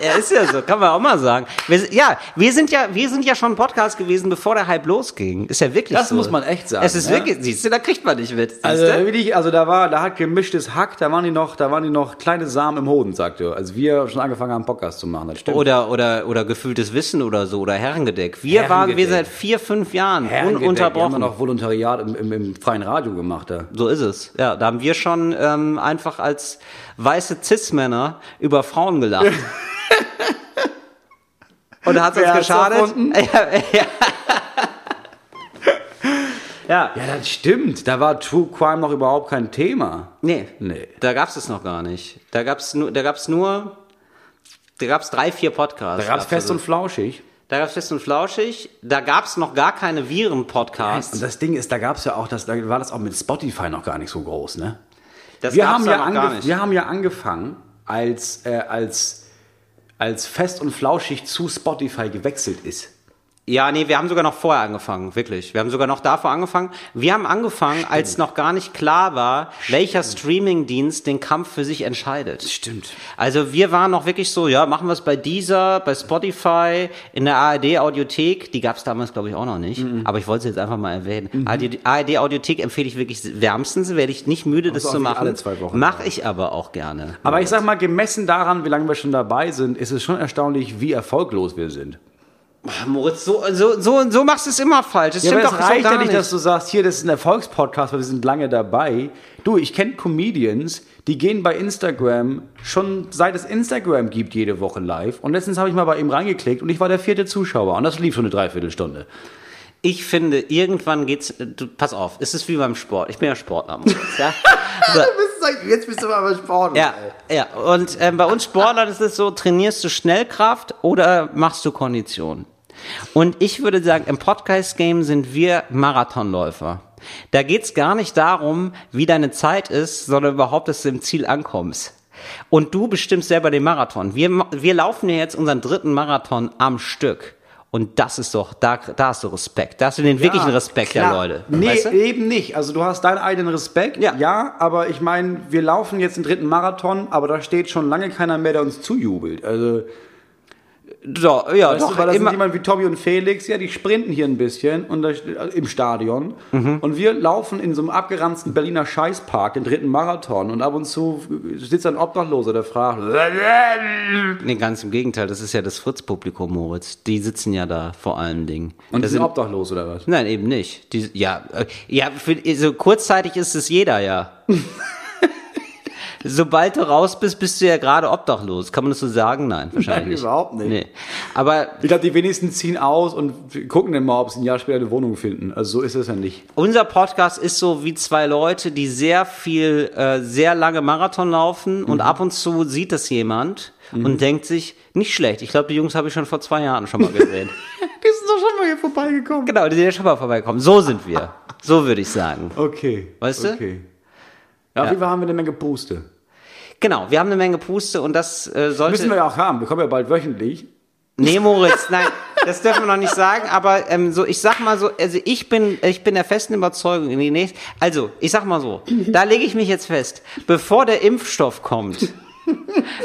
Er ist ja so, kann man auch mal sagen. Wir, ja, wir sind ja, wir sind ja schon Podcast gewesen, bevor der Hype losging. Ist ja wirklich Das so. muss man echt sagen, Es ist ja. wirklich, siehst du, da kriegt man nicht mit. Also, wirklich, also da war, da hat gemischtes Hack, da waren die noch, da waren die noch kleine Samen im Hoden, sagt er. Als wir schon angefangen haben, Podcast zu machen. Das stimmt. Oder, oder, oder gefühltes Wissen oder so, oder Herrengedeck. Wir waren, wir Herrengedeck. seit vier, fünf Jahren Herrengedeck, Wir haben ununterbrochen. noch Volontariat im, im, im freien Radio gemacht. Da. So ist es. Ja, da haben wir schon ähm, einfach als weiße Cis-Männer über Frauen gelacht. Und da hat es uns geschadet. Ja, ja. Ja. Ja, das stimmt. Da war True Crime noch überhaupt kein Thema. Nee. Nee. Da gab's es noch gar nicht. Da gab's nur, da gab's nur, da gab's drei, vier Podcasts. Da gab's fest also. und flauschig. Da gab's fest und flauschig. Da gab's noch gar keine Viren-Podcasts. Und das Ding ist, da gab's ja auch, das, da war das auch mit Spotify noch gar nicht so groß, ne? Das wir, haben ja gar nicht. wir haben ja angefangen, als, äh, als, als fest und flauschig zu Spotify gewechselt ist. Ja, nee, wir haben sogar noch vorher angefangen, wirklich. Wir haben sogar noch davor angefangen. Wir haben angefangen, als noch gar nicht klar war, welcher Streamingdienst den Kampf für sich entscheidet. Stimmt. Also wir waren noch wirklich so, ja, machen wir es bei dieser, bei Spotify, in der ARD Audiothek, die gab es damals glaube ich auch noch nicht, Mhm. aber ich wollte es jetzt einfach mal erwähnen. ARD, ARD Audiothek empfehle ich wirklich wärmstens, werde ich nicht müde, das zu machen. alle zwei Wochen Mache ich aber auch gerne. Aber ich sag mal, gemessen daran, wie lange wir schon dabei sind, ist es schon erstaunlich, wie erfolglos wir sind. Moritz, so, so, so, so machst du es immer falsch. Das Ja, stimmt aber doch es reicht gar ja nicht. dass du sagst, hier, das ist ein Erfolgspodcast, weil wir sind lange dabei. Du, ich kenne Comedians, die gehen bei Instagram schon seit es Instagram gibt jede Woche live. Und letztens habe ich mal bei ihm reingeklickt und ich war der vierte Zuschauer und das lief schon eine Dreiviertelstunde. Ich finde, irgendwann geht's, du, pass auf, es ist wie beim Sport. Ich bin ja Sportler, ja. So. Jetzt bist du aber Sport. Ja, ja. Und ähm, bei uns Sportlern ist es so, trainierst du Schnellkraft oder machst du Kondition? Und ich würde sagen, im Podcast-Game sind wir Marathonläufer. Da geht's gar nicht darum, wie deine Zeit ist, sondern überhaupt, dass du im Ziel ankommst. Und du bestimmst selber den Marathon. Wir, wir laufen ja jetzt unseren dritten Marathon am Stück. Und das ist doch, da, da hast du Respekt. Da hast du den wirklichen Respekt der klar. Leute. Nee, weißt du? eben nicht. Also du hast deinen eigenen Respekt, Ja. ja, aber ich meine, wir laufen jetzt den dritten Marathon, aber da steht schon lange keiner mehr, der uns zujubelt. Also So, ja, Weißt doch, du, weil das immer, sind jemand wie Tommy und Felix, ja, die sprinten hier ein bisschen und da, im Stadion. Mhm. Und wir laufen in so einem abgeranzten Berliner Scheißpark, den dritten Marathon. Und ab und zu sitzt ein Obdachloser, der fragt, Nee, ganz im Gegenteil, das ist ja das Fritz-Publikum, Moritz. Die sitzen ja da vor allen Dingen. und das sind obdachlos oder was? Nein, eben nicht. Die, ja, äh, ja, für, so kurzzeitig ist es jeder, ja. Sobald du raus bist, bist du ja gerade obdachlos. Kann man das so sagen? Nein, wahrscheinlich Nein, nicht. überhaupt nicht. Nee. Aber Ich glaube, die wenigsten ziehen aus und gucken dann mal, ob sie ein Jahr später eine Wohnung finden. Also so ist es ja nicht. unser Podcast ist so wie zwei Leute, die sehr viel, äh, sehr lange Marathon laufen und ab und zu sieht das jemand und denkt sich, nicht schlecht. Ich glaube, die Jungs habe ich schon vor zwei Jahren schon mal gesehen. Die sind doch schon mal hier vorbeigekommen. genau, die sind ja schon mal vorbeikommen. So sind wir. So würde ich sagen. Okay. Weißt du? Okay. Ja, auf jeden Fall haben wir eine Menge Puste. Genau, wir haben eine Menge Puste und das äh, sollte. Müssen wir ja auch haben. Wir kommen ja bald wöchentlich. Nee, Moritz, nein, das dürfen wir noch nicht sagen, aber ähm, so, ich sag mal so, also ich bin, ich bin der festen Überzeugung, in die nächste, also ich sag mal so, da lege ich mich jetzt fest, bevor der Impfstoff kommt,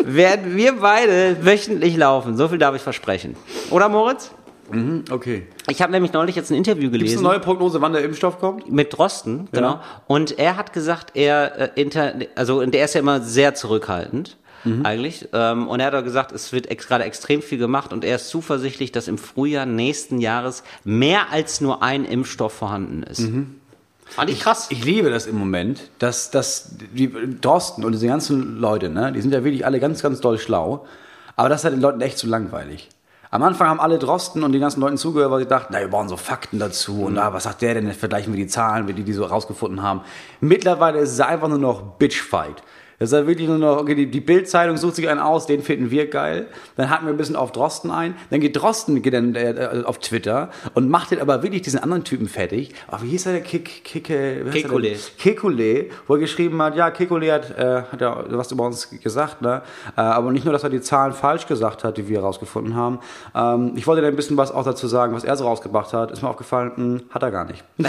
werden wir beide wöchentlich laufen. So viel darf ich versprechen. Oder Moritz? Okay. Ich habe nämlich neulich jetzt ein Interview Gibt es gelesen. eine neue Prognose, wann der Impfstoff kommt? mit Drosten, genau. Und er hat gesagt, er äh, inter, also der ist ja immer sehr zurückhaltend eigentlich. Ähm, und er hat auch gesagt, es wird ex gerade extrem viel gemacht und er ist zuversichtlich, dass im Frühjahr nächsten Jahres mehr als nur ein Impfstoff vorhanden ist. Fand ich krass. Ich liebe das im Moment, dass, dass die Drosten und diese ganzen Leute, ne, die sind ja wirklich alle ganz, ganz doll schlau. Aber das ist halt den Leuten echt zu langweilig. Am Anfang haben alle Drosten und die ganzen Leuten zugehört, weil sie dachten, na, wir brauchen so Fakten dazu und da, was sagt der denn? Vergleichen wir die Zahlen, wie die die so rausgefunden haben. Mittlerweile ist es einfach nur noch Bitchfight. Das ist halt wirklich nur noch, okay, die, die Bild-Zeitung sucht sich einen aus, den finden wir geil. Dann haken wir ein bisschen auf Drosten ein. Dann geht Drosten geht dann, äh, auf Twitter und macht den aber wirklich diesen anderen Typen fertig. Aber wie hieß er, der er Kekulé. denn? Kekulé, wo er geschrieben hat, ja, Kekulé hat, äh, hat ja was über uns gesagt, ne? Äh, aber nicht nur, dass er die Zahlen falsch gesagt hat, die wir herausgefunden haben. Ähm, ich wollte da ein bisschen was auch dazu sagen, was er so rausgebracht hat. Ist mir aufgefallen, mh, hat er gar nicht.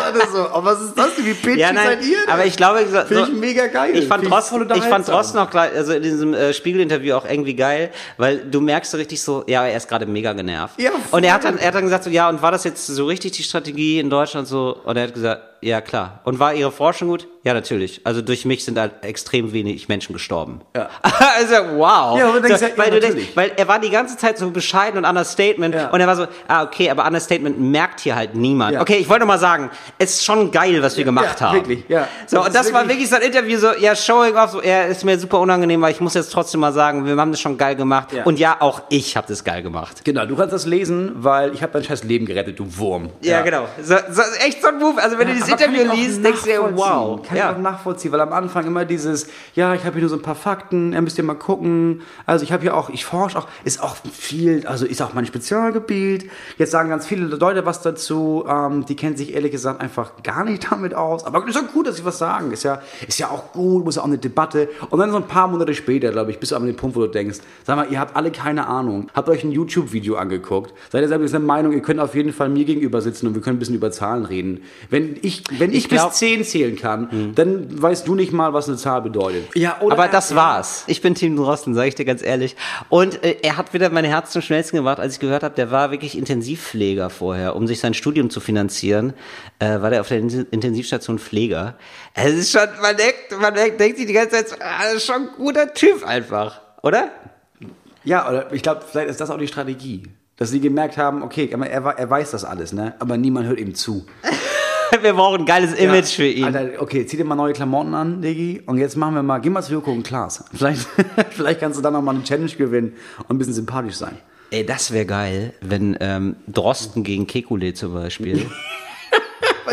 so, aber was ist das denn? Wie bitchy Ja, nein, aber ich glaube, so, Finde ich mega geil. Ich fand, Ich Drosten, ich fand. Drosten auch gleich, also in diesem äh, Spiegel-Interview auch irgendwie geil, weil du merkst so richtig so, ja, er ist gerade mega genervt. Ja, und er hat dann, er hat dann gesagt so, ja, und war das jetzt so richtig die Strategie in Deutschland so? Und er hat gesagt, ja, klar. Und war ihre Forschung gut? Ja, natürlich. Also durch mich sind halt extrem wenig Menschen gestorben. Ja. also, wow. Ja, aber denkst so, ja, ja, weil, du denkst, weil er war die ganze Zeit so bescheiden und Understatement. Ja. Und er war so, ah, okay, aber Understatement merkt hier halt niemand. Ja. Okay, ich wollte noch mal sagen, es ist schon geil, was wir gemacht ja, haben. wirklich, ja. So, Das und das war wirklich- wirklich so ein Interview, so, ja, Showing off, so, er ist mir super unangenehm, weil ich muss jetzt trotzdem mal sagen, wir haben das schon geil gemacht. Ja. Und ja, auch ich habe das geil gemacht. Genau, du kannst das lesen, weil ich habe dein scheiß Leben gerettet, du Wurm. Ja, genau. So, so, echt so ein Move. Also wenn du dieses Interview ich liest, denkst du dir, wow. Kann ich Ja. auch nachvollziehen, weil am Anfang immer dieses, ja, ich habe hier nur so ein paar Fakten, ihr müsst ihr mal gucken. Also ich habe hier auch, ich forsche auch, ist auch viel, also ist auch mein Spezialgebiet. Jetzt sagen ganz viele Leute was dazu, ähm, die kennen sich ehrlich gesagt einfach gar nicht damit aus. Aber ist auch gut, dass sie was sagen. Ist ja, ist ja auch gut, muss ja auch eine Debatte. Und dann so ein paar Monate später, glaube ich, bist du an den Punkt, wo du denkst, sag mal, ihr habt alle keine Ahnung. Habt euch ein YouTube-Video angeguckt. Seid ihr selbst der Meinung, ihr könnt auf jeden Fall mir gegenüber sitzen und wir können ein bisschen über Zahlen reden. Wenn ich, wenn ich, glaub- bis 10 zählen kann, dann weißt du nicht mal, was eine Zahl bedeutet. Ja, Aber das war's. Ich bin Team Drosten, sage ich dir ganz ehrlich. Und äh, er hat wieder mein Herz zum Schnellsten gemacht, als ich gehört habe, der war wirklich Intensivpfleger vorher, um sich sein Studium zu finanzieren, äh, war der auf der In- Intensivstation Pfleger. Es ist schon, man denkt, man denkt, denkt sich die ganze Zeit, ah, das ist schon ein guter Typ einfach, oder? Ja, oder ich glaube, vielleicht ist das auch die Strategie. Dass sie gemerkt haben, okay, aber er, er weiß das alles, ne? Aber niemand hört ihm zu. Wir brauchen ein geiles Image für ihn. Alter, okay, zieh dir mal neue Klamotten an, Diggi. Und jetzt machen wir mal, geh mal zu Joko und Klaas. Vielleicht, vielleicht kannst du dann noch mal eine Challenge gewinnen und ein bisschen sympathisch sein. Ey, das wäre geil, wenn ähm, Drosten gegen Kekulé zum Beispiel.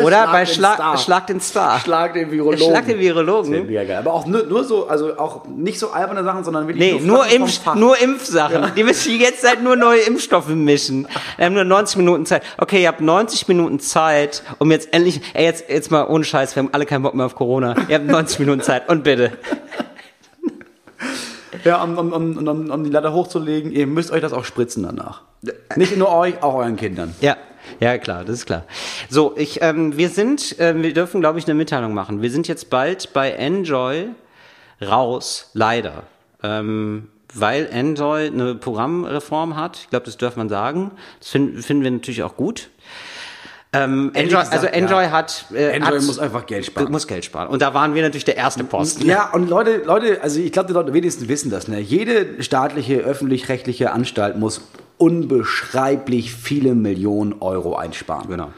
Oder Schlag bei den Schlag, Star. Schlag den Star. Schlag den Virologen. Schlag den Virologen. Das mega geil. Aber auch nur, nur so, also auch nicht so alberne Sachen, sondern wirklich Nee, nur, Impf, nur Impfsachen. Die müssen jetzt halt nur neue Impfstoffe mischen. Wir haben nur 90 Minuten Zeit. Okay, ihr habt 90 Minuten Zeit, um jetzt endlich, ey, jetzt, jetzt mal ohne Scheiß, wir haben alle keinen Bock mehr auf Corona. Ihr habt 90 Minuten Zeit und bitte. Ja, um, um, um, um, um die Latte hochzulegen, ihr müsst euch das auch spritzen danach. Nicht nur euch, auch euren Kindern. Ja, ja klar, das ist klar. So, ich, ähm, wir sind, ähm, wir dürfen, glaube ich, eine Mitteilung machen. Wir sind jetzt bald bei Enjoy raus, leider. Ähm, weil Enjoy eine Programmreform hat. Ich glaube, das darf man sagen. Das finden finden wir natürlich auch gut. Ähm, Enjoy, gesagt, also Enjoy ja. hat, äh, Enjoy hat, muss einfach Geld sparen. muss Geld sparen. Und da waren wir natürlich der erste Posten. Ja, und Leute, Leute, also ich glaube, die Leute wenigstens wissen das. Ne? Jede staatliche, öffentlich-rechtliche Anstalt muss unbeschreiblich viele Millionen Euro einsparen. Genau.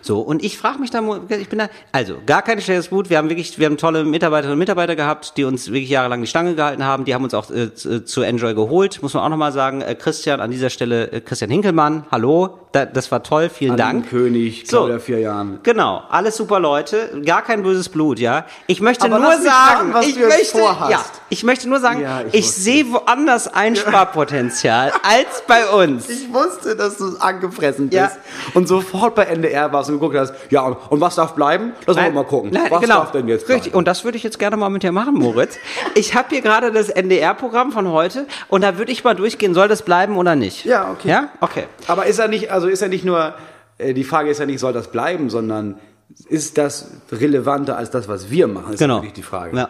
So, und ich frage mich da, ich bin da, also, gar kein schlechtes Blut. Wir haben wirklich, wir haben tolle Mitarbeiterinnen und Mitarbeiter gehabt, die uns wirklich jahrelang die Stange gehalten haben. Die haben uns auch äh, zu zu Enjoy geholt, muss man auch nochmal sagen. Äh, Christian, an dieser Stelle, äh, Christian Hinkelmann, hallo, da, das war toll, vielen Dank. König, So. Vier Jahren. Genau, alles super Leute, gar kein böses Blut, ja. Ich möchte Aber nur sagen, was ich möchte, ja, ich möchte nur sagen, Ja, ich ich, sehe woanders Einsparpotenzial als bei uns. Ich wusste, dass du angefressen bist. Ja. Und sofort bei NDR warst und geguckt hast, ja, und, und was darf bleiben? Lass uns mal gucken. Nein, was genau. darf denn jetzt Richtig. bleiben? Und das würde ich jetzt gerne mal mit dir machen, Moritz. Ich habe hier gerade das NDR-Programm von heute und da würde ich mal durchgehen, soll das bleiben oder nicht? Ja, okay. Ja? Okay. Aber ist er nicht, also ist er nicht nur, äh, die Frage ist ja nicht, soll das bleiben, sondern ist das relevanter als das, was wir machen? Ist Genau. wirklich die Frage. Ja.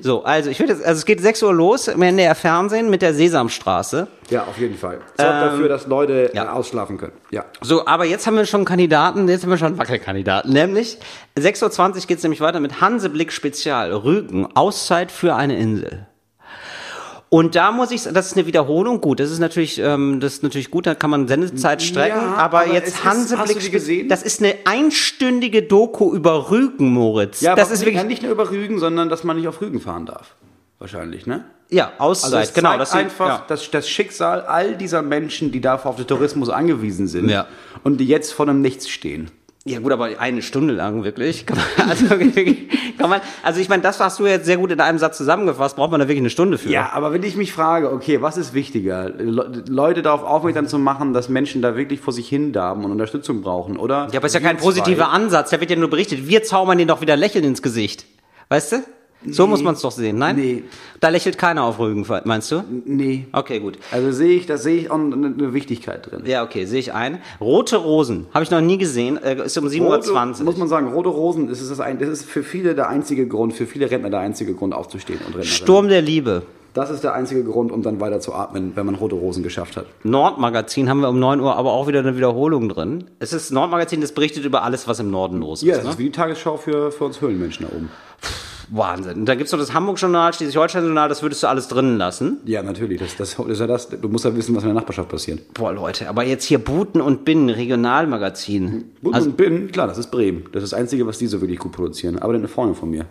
So, also ich würde jetzt, also es geht 6 Uhr los im NDR Fernsehen mit der Sesamstraße. Ja, auf jeden Fall. Sorgt dafür, dass Leute Ähm, ja. ausschlafen können. Ja. So, aber jetzt haben wir schon Kandidaten, jetzt haben wir schon Wackelkandidaten. Nämlich 6.20 Uhr geht's nämlich weiter mit Hanseblick Spezial. Rügen, Auszeit für eine Insel. Und da muss ich, das ist eine Wiederholung, gut, das ist natürlich, ähm, das ist natürlich gut, da kann man Sendezeit strecken, Ja, aber, aber jetzt ist- Hanseblick, gesehen? das ist eine einstündige Doku über Rügen, Moritz. Ja, das aber ist wirklich, nicht nur über Rügen, sondern dass man nicht auf Rügen fahren darf. Wahrscheinlich, ne? ja, Auszeit, Also es genau. zeigt Das einfach ja. das, das Schicksal all dieser Menschen, die dafür auf den Tourismus angewiesen sind Ja. und die jetzt vor dem Nichts stehen. Ja gut, aber eine Stunde lang wirklich. Kann man, also, kann man, also ich meine, das hast du jetzt sehr gut in einem Satz zusammengefasst. Braucht man da wirklich eine Stunde für? Ja, aber wenn ich mich frage, okay, was ist wichtiger? Le Leute darauf aufmerksam zu machen, dass Menschen da wirklich vor sich hin darben und Unterstützung brauchen, oder? Ja, aber ist ja kein positiver zwei- Ansatz. Da wird ja nur berichtet. Wir zaubern denen doch wieder Lächeln ins Gesicht. Weißt du? So muss man es doch sehen, nein? Nee. Da lächelt keiner auf Rügen, meinst du? Nee. Okay, gut. Also sehe ich, da sehe ich auch eine, eine Wichtigkeit drin. Ja, okay, sehe ich ein. Rote Rosen, habe ich noch nie gesehen, äh, ist um 7.20 Uhr. muss man sagen, rote Rosen, das ist, das, ein, das ist für viele der einzige Grund, für viele Rentner der einzige Grund aufzustehen und Rentnerinnen. Sturm der Liebe. Das ist der einzige Grund, um dann weiter zu atmen, wenn man rote Rosen geschafft hat. Nordmagazin haben wir um 9 Uhr aber auch wieder eine Wiederholung drin. Es ist Nordmagazin, das berichtet über alles, was im Norden los ist. Ja, das ne? ist wie die Tagesschau für, für uns Höhlenmenschen da oben. Wahnsinn. Und da gibt's noch das Hamburg-Journal, Schleswig-Holstein-Journal, das würdest du alles drinnen lassen. Ja, natürlich. Das, das, das ist ja das. Du musst ja wissen, was in der Nachbarschaft passiert. Boah, Leute, aber jetzt hier Buten und Binnen, Regionalmagazin. Bund Also, und Bin, klar, das ist Bremen. Das ist das Einzige, was die so wirklich gut produzieren. Aber eine Freundin von mir.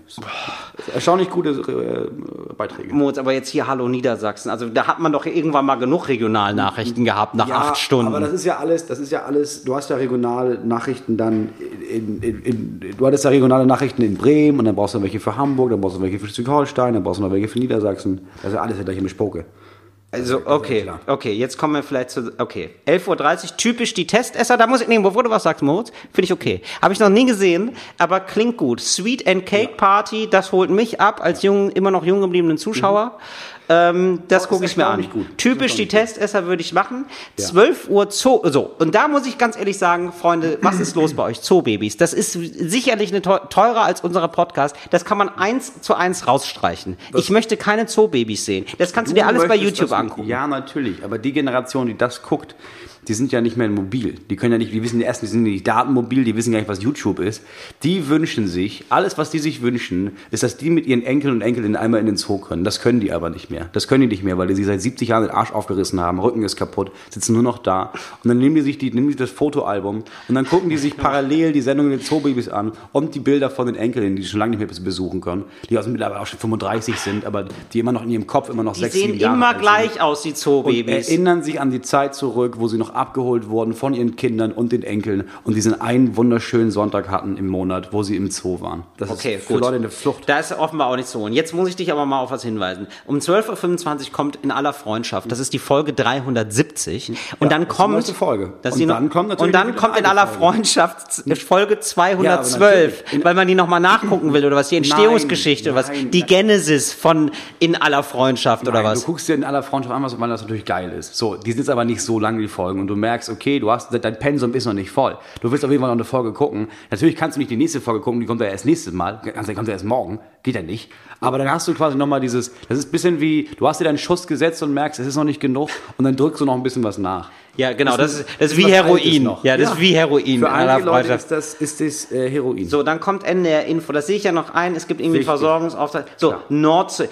Erstaunlich gute äh, Beiträge. Moritz, aber jetzt hier Hallo Niedersachsen. Also da hat man doch irgendwann mal genug Regionalnachrichten gehabt nach acht Stunden. Aber das ist ja alles, das ist ja alles, du hast ja regionale Nachrichten dann in, in, in, du hattest ja regionale Nachrichten in Bremen und dann brauchst du welche für Hamburg, dann brauchst du welche für Schleswig-Holstein, dann brauchst du noch welche für Niedersachsen. Das ist ja alles der gleiche Bespoke. Also, Das ist okay, okay, jetzt kommen wir vielleicht zu, okay, 11.30 Uhr, typisch die Testesser, da muss ich nehmen, bevor du was sagst, Moritz, finde ich okay. Habe ich noch nie gesehen, aber klingt gut. Sweet and Cake Party, das holt mich ab als jung, immer noch jung gebliebenen Zuschauer. Ähm, das gucke ich mir an. Typisch die Testesser würde ich machen. 12 Uhr Zoo, so. Und da muss ich ganz ehrlich sagen, Freunde, was ist los bei euch? Zoobabys. Das ist sicherlich eine teu- teurer als unser Podcast. Das kann man eins zu eins rausstreichen. ich möchte keine Zoobabys sehen. Das kannst du, dir alles bei YouTube angucken. Ja, natürlich. Aber die Generation, die das guckt, die sind ja nicht mehr mobil. Die können ja nicht, die wissen erstens, die sind nicht datenmobil, die wissen gar nicht, was YouTube ist. Die wünschen sich, alles, was die sich wünschen, ist, dass die mit ihren Enkeln und Enkelinnen einmal in den Zoo können. Das können die aber nicht mehr. Das können die nicht mehr, weil die sich seit 70 Jahren den Arsch aufgerissen haben, Rücken ist kaputt, sitzen nur noch da. Und dann nehmen die sich die, nehmen die das Fotoalbum und dann gucken die sich parallel die Sendungen der Zoobabys an und die Bilder von den Enkelinnen, die schon lange nicht mehr besuchen können, die also mittlerweile auch schon 35 sind, aber die immer noch in ihrem Kopf immer noch Die sechs, sehen sieben Jahre immer alt sind gleich aus, die und Zoobabys. erinnern sich an die Zeit zurück, wo sie noch abgeholt wurden von ihren Kindern und den Enkeln und diesen einen wunderschönen Sonntag hatten im Monat, wo sie im Zoo waren. Das Okay, ist für gut. Leute eine Flucht. Da ist offenbar auch nicht so. Und jetzt muss ich dich aber mal auf was hinweisen. Um 12.25 Uhr kommt in aller Freundschaft, das ist die Folge 370. Und dann das ist die kommt. neueste Folge. Das ist Und die dann neu- kommt natürlich Und dann kommt in aller Folge. Freundschaft Folge 212, natürlich. In- weil man die nochmal nachgucken will oder was, die Entstehungsgeschichte oder was, nein, die nein. Genesis von In aller Freundschaft oder Nein, was. Du guckst dir in aller Freundschaft an, weil das natürlich geil ist. So, die sind jetzt aber nicht so lang, die Folgen. Und du merkst, okay, du hast, dein Pensum ist noch nicht voll. Du willst auf jeden Fall noch eine Folge gucken. Natürlich kannst du nicht die nächste Folge gucken, die kommt ja erst nächstes Mal. Also, die kommt ja erst morgen. Geht ja nicht. Aber dann hast du quasi nochmal dieses, das ist ein bisschen wie, du hast dir deinen Schuss gesetzt und merkst, es ist noch nicht genug. Und dann drückst du noch ein bisschen was nach. Ja, genau, das ist, das ist wie Heroin. noch. Ja, das Ja. ist wie Heroin in Für einige Leute ist das, ist das äh, Heroin. So, dann kommt NDR-Info. Das sehe ich ja noch ein. Es gibt irgendwie Wichtig. Versorgungsauftrag. So, Ja. Nord,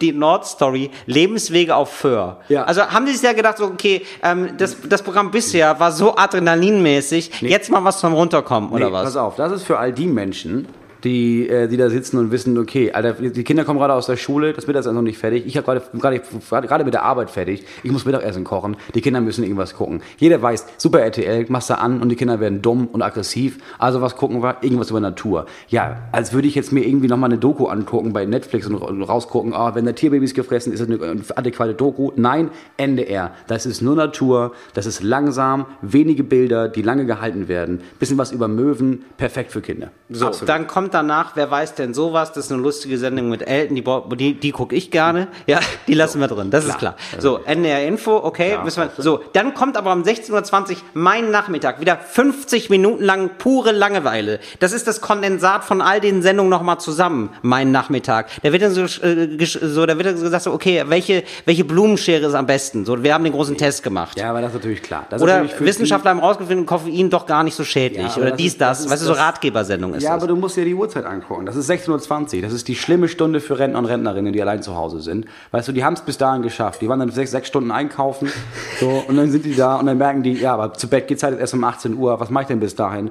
die Nordstory, Lebenswege auf Föhr. Ja. Also haben die sich ja gedacht, so, okay, ähm, das, das Programm bisher war so adrenalinmäßig, jetzt mal was zum Runterkommen, oder Nee, was? Pass auf, das ist für all die Menschen, die, äh, die da sitzen und wissen, okay, Alter, die Kinder kommen gerade aus der Schule, das Mittagessen ist noch nicht fertig. Ich habe gerade gerade mit der Arbeit fertig. Ich muss Mittagessen kochen. Die Kinder müssen irgendwas gucken. Jeder weiß, Super RTL, machst du an und die Kinder werden dumm und aggressiv. Also was gucken wir? Irgendwas über Natur. Ja, als würde ich jetzt mir irgendwie nochmal eine Doku angucken bei Netflix und, und rausgucken, ah, wenn da Tierbabys gefressen, ist das eine adäquate Doku. Nein, NDR. Das ist nur Natur, das ist langsam, wenige Bilder, die lange gehalten werden. Bisschen was über Möwen, perfekt für Kinder. So, Absolut. dann kommt danach, wer weiß denn sowas? Das ist eine lustige Sendung mit Elton, die, die, die gucke ich gerne. Ja, die lassen wir drin, das ist klar. So, NDR Info, okay, Klar, wissen wir. So, dann kommt aber um 16.20 Uhr mein Nachmittag, wieder 50 Minuten lang pure Langeweile. Das ist das Kondensat von all den Sendungen nochmal zusammen, mein Nachmittag. Da wird dann so, äh, so, da wird dann gesagt, so, okay, welche, welche Blumenschere ist am besten? So, wir haben den großen Test gemacht. Ja, aber das ist natürlich klar. Das Oder Wissenschaftler haben rausgefunden, Koffein doch gar nicht so schädlich. Ja, Oder das dies, das. das ist weißt du, so das- Ratgebersendung ist Ja, das. aber du musst dir die Uhrzeit angucken. Das ist 16.20 Uhr. Das ist die schlimme Stunde für Rentner und Rentnerinnen, die allein zu Hause sind. Weißt du, die haben es bis dahin geschafft. Die waren dann sechs, sechs Stunden einkaufen. So, und dann sind die da und dann merken die, ja, aber zu Bett geht's halt erst um 18 Uhr. Was mache ich denn bis dahin?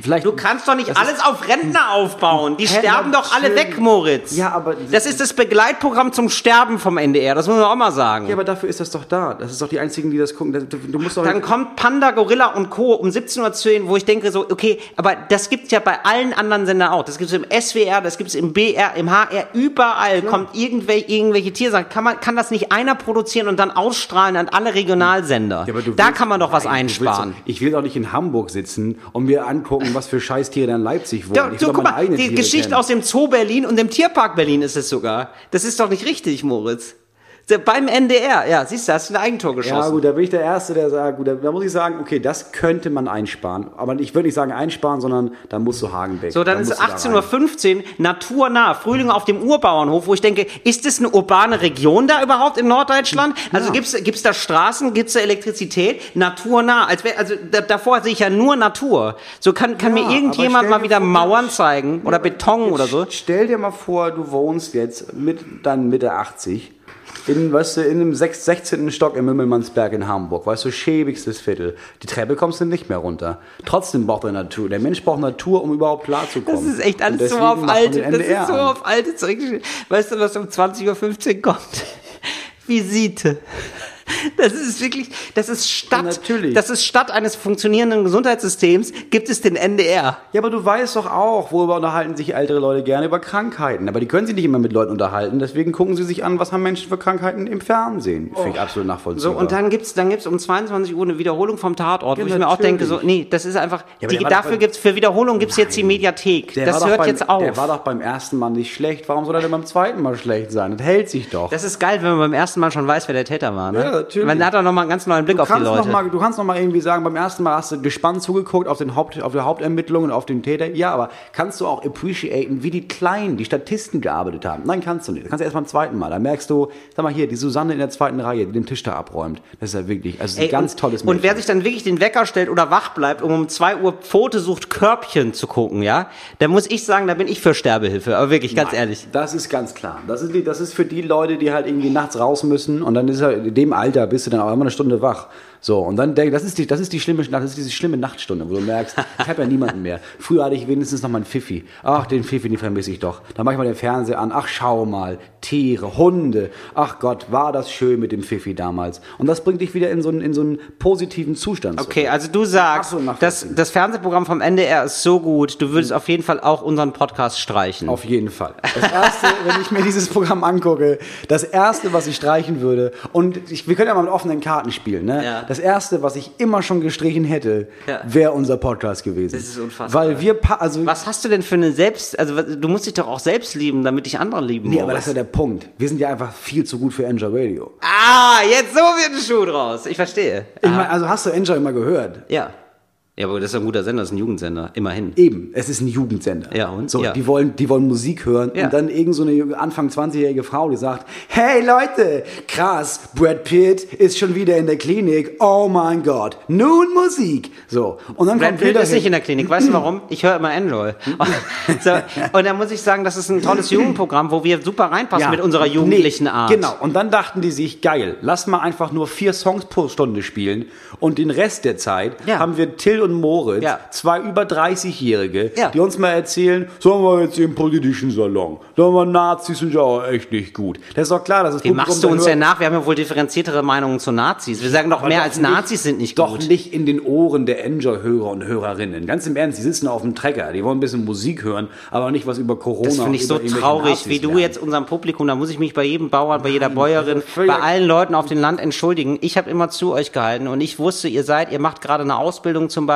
Vielleicht, Du kannst doch nicht alles auf Rentner aufbauen. Die Hä, sterben doch alle weg, Moritz. Ja, aber- Das ist das Begleitprogramm zum Sterben vom NDR. Das muss man auch mal sagen. ja, aber dafür ist das doch da. Das ist doch die einzigen, die das gucken. Du, du musst doch dann kommt Panda, Gorilla und Co. um 17.10 Uhr, wo ich denke so, okay, aber das gibt's ja bei allen anderen Sendern auch. Das gibt's im SWR, das gibt's im BR, im HR, überall kommt irgendwelche, irgendwelche Tiersachen. Kann man, kann das nicht einer produzieren und dann ausstrahlen an alle Regionalsender? Ja, da willst- kann man doch was Nein, einsparen. doch- Ich will doch nicht in Hamburg sitzen und mir angucken, was für Scheißtiere in Leipzig wohnen. Ja, ich so, guck mal, die Tiere Geschichte kennen. aus dem Zoo Berlin und dem Tierpark Berlin ist es sogar. Das ist doch nicht richtig, Moritz. Beim NDR, ja, siehst du, hast du ein Eigentor geschossen. Ja, gut, da bin ich der Erste, der sagt, gut, da, da muss ich sagen, okay, das könnte man einsparen. Aber ich würde nicht sagen einsparen, sondern da musst du Hagenbeck. So, dann da ist musst du da 18.15 Uhr, naturnah, Frühling auf dem Urbauernhof, wo ich denke, ist das eine urbane Region da überhaupt in Norddeutschland? Also Ja. gibt's gibt's da Straßen, gibt's da Elektrizität? Naturnah, als wär, also da, davor sehe ich ja nur Natur. So kann, kann Ja, mir irgendjemand mal wieder vor, Mauern zeigen oder Beton oder so. Stell dir mal vor, du wohnst jetzt mit dann Mitte 80 in, weißt du, in sech- 16. Stock im Mümmelmannsberg in Hamburg, weißt du, schäbigstes Viertel. Die Treppe kommst du nicht mehr runter. Trotzdem braucht er Natur. Der Mensch braucht Natur, um überhaupt klarzukommen. Das ist echt alles so auf alte, das ist so auf alte Zeug. Weißt du, was um 20.15 Uhr kommt? Visite. Das ist wirklich, das ist statt, Natürlich. das ist statt eines funktionierenden Gesundheitssystems gibt es den NDR. Ja, aber du weißt doch auch, worüber unterhalten sich ältere Leute gerne über Krankheiten. Aber die können sich nicht immer mit Leuten unterhalten. Deswegen gucken sie sich an, was haben Menschen für Krankheiten im Fernsehen. Finde ich absolut So, nachvollziehbar. und dann gibt's, dann gibt's um 22 Uhr eine Wiederholung vom Tatort, Ja, wo ich mir auch denke, so, natürlich. nee, das ist einfach, Ja, die, dafür beim- gibt's, für Wiederholung gibt's jetzt die Mediathek. Der das hört beim, jetzt auf. Der war doch beim ersten Mal nicht schlecht. Warum soll er denn beim zweiten Mal schlecht sein? Das hält sich doch. das ist geil, wenn man beim ersten Mal schon weiß, wer der Täter war, ne? Ja, natürlich. Man hat doch nochmal einen ganz neuen Blick Du auf die Leute. mal, du kannst noch mal irgendwie sagen, beim ersten Mal hast du gespannt zugeguckt auf, den Haupt, auf die Hauptermittlungen und auf den Täter. Ja, aber kannst du auch appreciaten, wie die Kleinen, die Statisten gearbeitet haben? Nein, kannst du nicht. Das kannst du erst beim zweiten Mal. Da merkst du, sag mal hier, die Susanne in der zweiten Reihe, die den Tisch da abräumt. Das ist ja wirklich, also ein Ey, ganz und, tolles Und wer Mädchen. sich dann wirklich den Wecker stellt oder wach bleibt, um um 2 Uhr Pfote sucht, Körbchen zu gucken, ja, da muss ich sagen, da bin ich für Sterbehilfe. Aber wirklich, ganz ehrlich. Das ist ganz klar. Das ist, das ist für die Leute, die halt irgendwie nachts raus müssen und dann ist er, in dem Alter bist du dann auch immer eine Stunde wach. So, und dann denk, das ist die, das ist die schlimme, das ist diese schlimme Nachtstunde, wo du merkst, ich habe ja niemanden mehr. Früher hatte ich wenigstens noch meinen Pfiffi. Ach, den Pfiffi, den vermisse ich doch. Dann mach ich mal den Fernseher an. Ach, schau mal. Tiere, Hunde. Ach Gott, war das schön mit dem Pfiffi damals. Und das bringt dich wieder in so einen, in so einen positiven Zustand. zurück. Okay, also du sagst, Absolut das, das Fernsehprogramm vom NDR ist so gut, du würdest auf jeden Fall auch unseren Podcast streichen. Auf jeden Fall. Das erste, wenn ich mir dieses Programm angucke, das erste, was ich streichen würde, und ich, wir können ja mal mit offenen Karten spielen, ne? Ja. Das erste, was ich immer schon gestrichen hätte, Ja. wäre unser Podcast gewesen. Das ist unfassbar. Weil wir, also, Was hast du denn für eine Selbst, also du musst dich doch auch selbst lieben, damit dich andere lieben. nee, aber das ist ja der Punkt. Wir sind ja einfach viel zu gut für Enjoy Radio. ah, jetzt so wird ein Schuh draus. Ich verstehe. Ich meine, also hast du Enjoy mal gehört? Ja. Ja, aber das ist ein guter Sender, das ist ein Jugendsender, immerhin. Eben, es ist ein Jugendsender. Ja, und? So, Ja. Die, wollen, die wollen Musik hören Ja. und dann irgend so eine Anfang 20-jährige Frau, die sagt, hey Leute, krass, Brad Pitt ist schon wieder in der Klinik, oh mein Gott, nun Musik. So, und dann Brad kommt Pitt wieder ist nicht in der Klinik. Weißt du warum? Ich höre immer Enjoy. so, und dann muss ich sagen, das ist ein tolles Jugendprogramm, wo wir super reinpassen mit unserer jugendlichen nee, Art. Genau, und dann dachten die sich, geil, lass mal einfach nur vier Songs pro Stunde spielen und den Rest der Zeit Ja. haben wir Till und Moritz, Ja. zwei über 30-Jährige, Ja. die uns mal erzählen, sagen wir jetzt im politischen Salon, sagen wir Nazis sind ja auch echt nicht gut. Das ist doch klar, dass das Wie machst du uns denn nach? Wir haben ja wohl differenziertere Meinungen zu Nazis. Wir sagen doch Aber mehr doch als nicht- Nazis sind nicht Doch gut. nicht in den Ohren der Enjoy-Hörer und Hörerinnen. Ganz im Ernst, die sitzen auf dem Trecker, die wollen ein bisschen Musik hören, aber nicht was über Corona. Das finde ich so traurig, Nazis wie du lernen. jetzt unserem Publikum, da muss ich mich bei jedem Bauern, bei jeder Bäuerin, bei allen Leuten auf dem Land entschuldigen. Ich habe immer zu euch gehalten und ich wusste, ihr seid, ihr macht gerade eine Ausbildung zum Beispiel,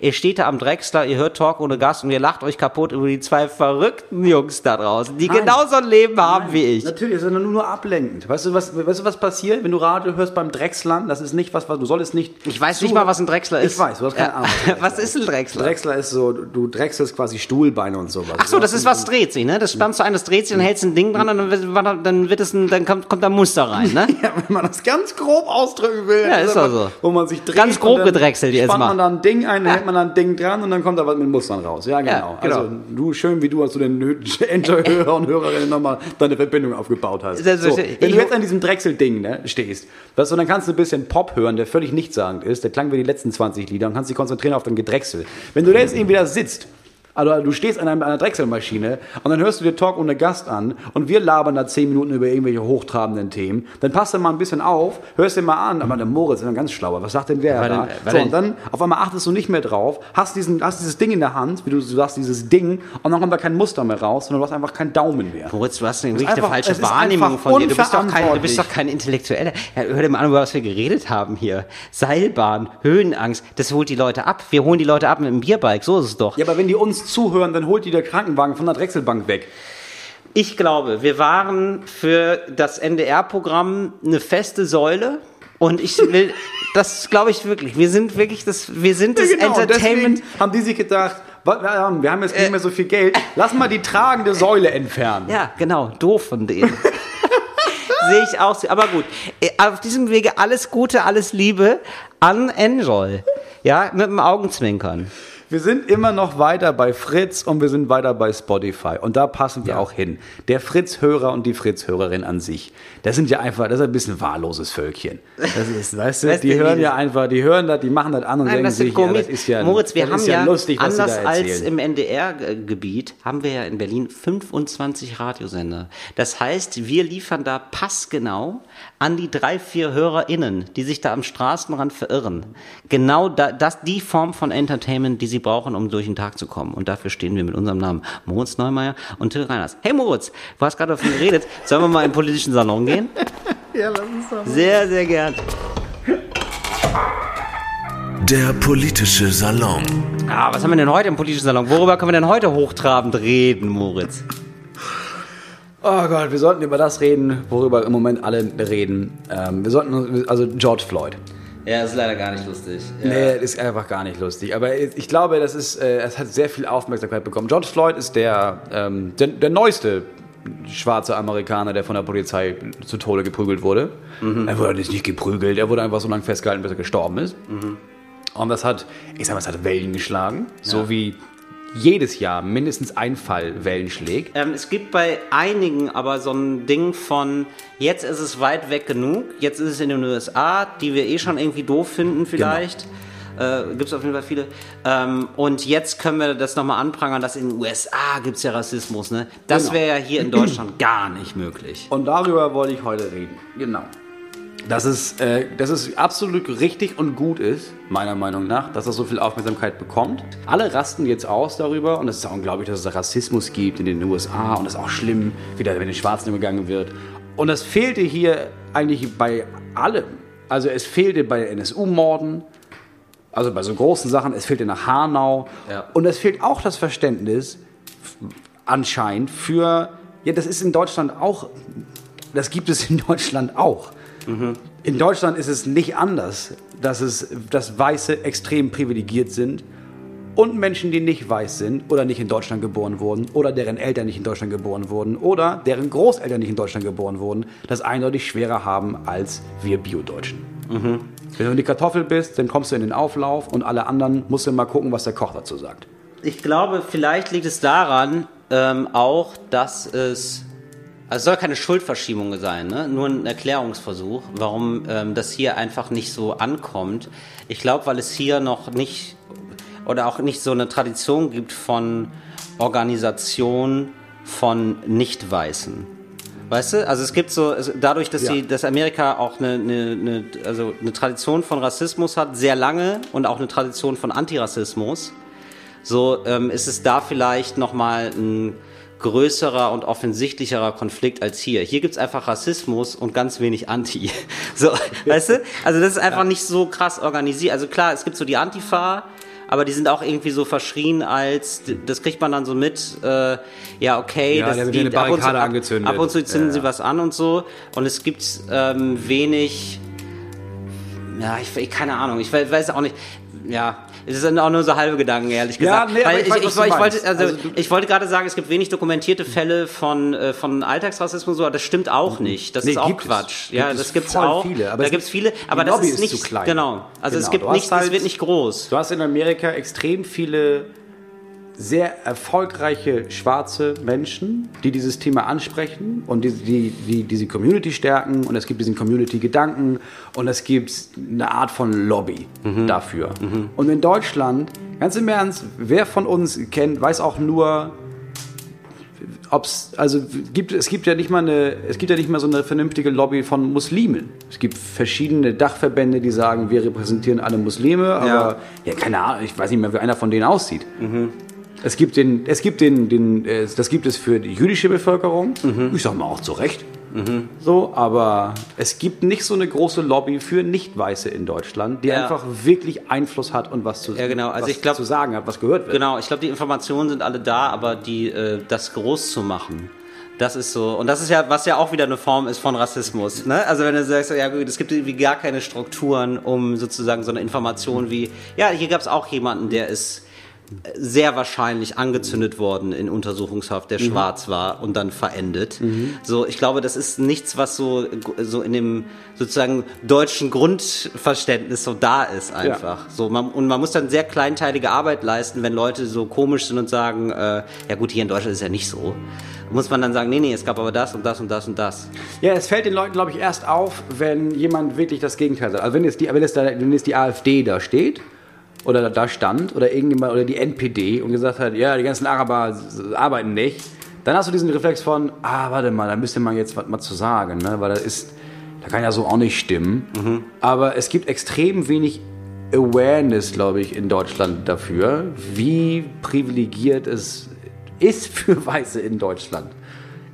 ihr steht da am Drechsler, ihr hört Talk ohne Gast und ihr lacht euch kaputt über die zwei verrückten Jungs da draußen, die Nein. genauso ein Leben haben wie ich. Natürlich, ist nur, nur ablenkend. Weißt du, was, weißt du, was passiert, wenn du Radio hörst beim Drechslern? Das ist nicht was, was du solltest nicht. Ich weiß nicht mal, was ein Drechsler ist. Ich weiß, du hast keine. Ahnung. Was ist ein Drechsler? Drechsler ist so, du- drechselst quasi Stuhlbeine und sowas. Ach so, das ist was dreht sich, ne? Das spannst du ein, das dreht sich, dann hältst du ein Ding dran und dann dann wird es ein, dann kommt, kommt da Muster rein, ne? Ja, wenn man das ganz grob ausdrücken will. Ja, dann ist ist doch einfach, so. Wo man sich dreht. Ganz grob und dann gedrechselt jetzt mal. man da ein Ding ein, dann hält man da ein Ding dran und dann kommt da was mit Mustern raus. Ja, genau. Ja, genau. Also du, schön wie du, als du den Enjoy-Hörer und Hörerinnen nochmal deine Verbindung aufgebaut hast. So, wenn du jetzt an diesem Drechsel-Ding ne, stehst, weißt du, dann kannst du ein bisschen Pop hören, der völlig nichtssagend ist, der klang wie die letzten 20 Lieder und kannst dich konzentrieren auf dein Gedrechsel. Wenn du da jetzt irgendwie da sitzt, also du stehst an einer, einer Drechselmaschine und dann hörst du dir Talk ohne Gast an und wir labern da 10 Minuten über irgendwelche hochtrabenden Themen. Dann passt du mal ein bisschen auf, hörst dir mal an, aber der Moritz ist ein ganz schlauer. Was sagt denn der War da? denn- so, und dann auf einmal achtest du nicht mehr drauf, hast, diesen, hast dieses Ding in der Hand, wie du sagst, dieses Ding, und dann kommt da kein Muster mehr raus, sondern du hast einfach keinen Daumen mehr. Moritz, du hast eine, eine falsche Wahrnehmung von dir. Du bist, doch kein, du bist doch kein Intellektueller. Hör dir mal an, über was wir geredet haben hier. Seilbahn, Höhenangst, das holt die Leute ab. Wir holen die Leute ab mit dem Bierbike, so ist es doch. Ja, aber wenn die uns zuhören, dann holt die der Krankenwagen von der Drechselbank weg. Ich glaube, wir waren für das NDR-Programm eine feste Säule. Und ich will, das glaube ich wirklich. Wir sind wirklich das, wir sind das Genau, Entertainment. haben die sich gedacht, wir haben jetzt nicht mehr so viel Geld, lass mal die tragende Säule entfernen. Ja, genau, doof von denen. Sehe ich auch so. Aber gut, äh, auf diesem Wege alles Gute, alles Liebe an Enjoy. Ja, mit dem Augenzwinkern. Wir sind immer noch weiter bei Fritz und wir sind weiter bei Spotify. Und da passen wir auch hin. Der Fritz-Hörer und die Fritz-Hörerin an sich, das sind ja einfach, das ist ein bisschen wahlloses Völkchen. Das ist, weißt du, die hören ja einfach, die hören das, die machen das an und Nein, denken sich, ja, das ist ja, Moritz, wir haben ist ja, lustig, anders als im NDR-Gebiet, haben wir ja in Berlin 25 Radiosender. Das heißt, wir liefern da passgenau an die drei, vier HörerInnen, die sich da am Straßenrand verirren. Genau da, das, die Form von Entertainment, die sie brauchen, um durch den Tag zu kommen. Und dafür stehen wir mit unserem Namen Moritz Neumeier und Till Reiners. Hey Moritz, du hast gerade davon geredet. Sollen wir mal in den politischen Salon gehen? Ja, lass uns doch. Sehr, sehr gern. Der politische Salon. Ah, was haben wir denn heute im politischen Salon? Worüber können wir denn heute hochtrabend reden, Moritz? Oh Gott, wir sollten über das reden, worüber im Moment alle reden. Ähm, wir sollten, also George Floyd. Ja, ist leider gar nicht lustig. Nee, ist einfach gar nicht lustig. Aber ich glaube, das ist, äh, es hat sehr viel Aufmerksamkeit bekommen. George Floyd ist der, ähm, der, der neueste schwarze Amerikaner, der von der Polizei zu Tode geprügelt wurde. Er wurde nicht geprügelt, er wurde einfach so lange festgehalten, bis er gestorben ist. Und das hat, ich sag mal, es hat Wellen geschlagen, so wie jedes Jahr mindestens ein Fall Wellen schlägt. Ähm, es gibt bei einigen aber so ein Ding von, jetzt ist es weit weg genug, jetzt ist es in den USA, die wir eh schon irgendwie doof finden vielleicht. Äh, gibt es auf jeden Fall viele. Ähm, und jetzt können wir das nochmal anprangern, dass in den USA gibt es ja Rassismus. Ne? Das Genau. wäre ja hier in Deutschland gar nicht möglich. Und darüber wollte ich heute reden. Genau. Dass es, äh, dass es absolut richtig und gut ist, meiner Meinung nach, dass das so viel Aufmerksamkeit bekommt. Alle rasten jetzt aus darüber und es ist auch unglaublich, dass es Rassismus gibt in den USA und es ist auch schlimm, wie da mit den Schwarzen umgegangen wird. Und das fehlte hier eigentlich bei allem. Also es fehlte bei NSU-Morden, also bei so großen Sachen, es fehlte nach Hanau Ja. und es fehlt auch das Verständnis anscheinend für, ja, das ist in Deutschland auch, das gibt es in Deutschland auch. In Deutschland ist es nicht anders, dass, es, dass Weiße extrem privilegiert sind und Menschen, die nicht weiß sind oder nicht in Deutschland geboren wurden oder deren Eltern nicht in Deutschland geboren wurden oder deren Großeltern nicht in Deutschland geboren wurden, das eindeutig schwerer haben als wir Bio-Deutschen. Wenn du die Kartoffel bist, dann kommst du in den Auflauf und alle anderen musst du mal gucken, was der Koch dazu sagt. Ich glaube, vielleicht liegt es daran ähm, auch, dass es. Also es soll keine Schuldverschiebung sein, ne? nur ein Erklärungsversuch, warum ähm, das hier einfach nicht so ankommt. Ich glaube, weil es hier noch nicht oder auch nicht so eine Tradition gibt von Organisation von Nicht-Weißen. Weißt du? Also es gibt so, es, dadurch, dass, Ja. sie, dass Amerika auch eine, eine, eine, also eine Tradition von Rassismus hat, sehr lange und auch eine Tradition von Antirassismus, so ähm, ist es da vielleicht nochmal ein größerer und offensichtlicherer Konflikt als hier. Hier gibt's einfach Rassismus und ganz wenig Anti. So, weißt du? Also das ist einfach nicht so krass organisiert. Also klar, es gibt so die Antifa, aber die sind auch irgendwie so verschrien als, das kriegt man dann so mit, äh, ja okay, Ja, das, die, eine ab, und zu, Barrikade ab, angezündet. ab und zu zünden Ja, sie ja. was an und so und es gibt ähm, wenig ja, ich, keine Ahnung, ich we- weiß auch nicht. Ja, es sind auch nur so halbe Gedanken, ehrlich Ja, gesagt. nee, aber Weil ich weiß, ich, ich, wollte, also, Also ich wollte gerade sagen, es gibt wenig dokumentierte Fälle von, äh, von Alltagsrassismus, so, aber das stimmt auch nicht. Das Nee, ist auch gibt es. Quatsch. Gibt Ja, es das gibt's auch. viele, aber da es- gibt's viele, aber das Lobby ist ist nicht zu klein. genau. Also es Genau, gibt du hast nicht, es halt- wird nicht groß. Du hast in Amerika extrem viele sehr erfolgreiche schwarze Menschen, die dieses Thema ansprechen und die, die, die diese Community stärken und es gibt diesen Community-Gedanken und es gibt eine Art von Lobby dafür. Und in Deutschland, ganz im Ernst, wer von uns kennt, weiß auch nur, ob's, also gibt, es gibt ja nicht mal eine, es gibt ja nicht mal so eine vernünftige Lobby von Muslimen. Es gibt verschiedene Dachverbände, die sagen, wir repräsentieren alle Muslime, aber ja, keine Ahnung, ich weiß nicht mehr, wie einer von denen aussieht. Es gibt den, es gibt den, den, das gibt es für die jüdische Bevölkerung. Ich sag mal auch zu Recht. So, aber es gibt nicht so eine große Lobby für Nicht-Weiße in Deutschland, die Ja. einfach wirklich Einfluss hat und was zu, Ja, genau. Also was glaub- zu sagen hat, was gehört wird. Genau, ich glaube, die Informationen sind alle da, aber die, äh, das groß zu machen, Das ist so. Und das ist ja, was ja auch wieder eine Form ist von Rassismus. Ne? Also wenn du sagst, ja gut, es gibt irgendwie gar keine Strukturen, um sozusagen so eine Information wie, ja, hier gab es auch jemanden, der ist sehr wahrscheinlich angezündet worden in Untersuchungshaft, der mhm. schwarz war und dann verendet. Mhm. So, ich glaube, das ist nichts, was so, so in dem sozusagen deutschen Grundverständnis so da ist einfach. Ja. So, man, und man muss dann sehr kleinteilige Arbeit leisten, wenn Leute so komisch sind und sagen, äh, ja gut, hier in Deutschland ist ja nicht so. Muss man dann sagen, nee, nee, es gab aber das und das und das und das. Ja, es fällt den Leuten, glaube ich, erst auf, wenn jemand wirklich das Gegenteil sagt. Also wenn jetzt die, wenn jetzt, da, wenn jetzt die AfD da steht oder da stand oder irgendjemand oder die NPD und gesagt hat, ja, die ganzen Araber arbeiten nicht, dann hast du diesen Reflex von, ah, warte mal, da müsste man jetzt was mal zu sagen, ne? weil das ist, da kann ja so auch nicht stimmen. Mhm. Aber es gibt extrem wenig Awareness, glaube ich, in Deutschland dafür, wie privilegiert es ist für Weiße in Deutschland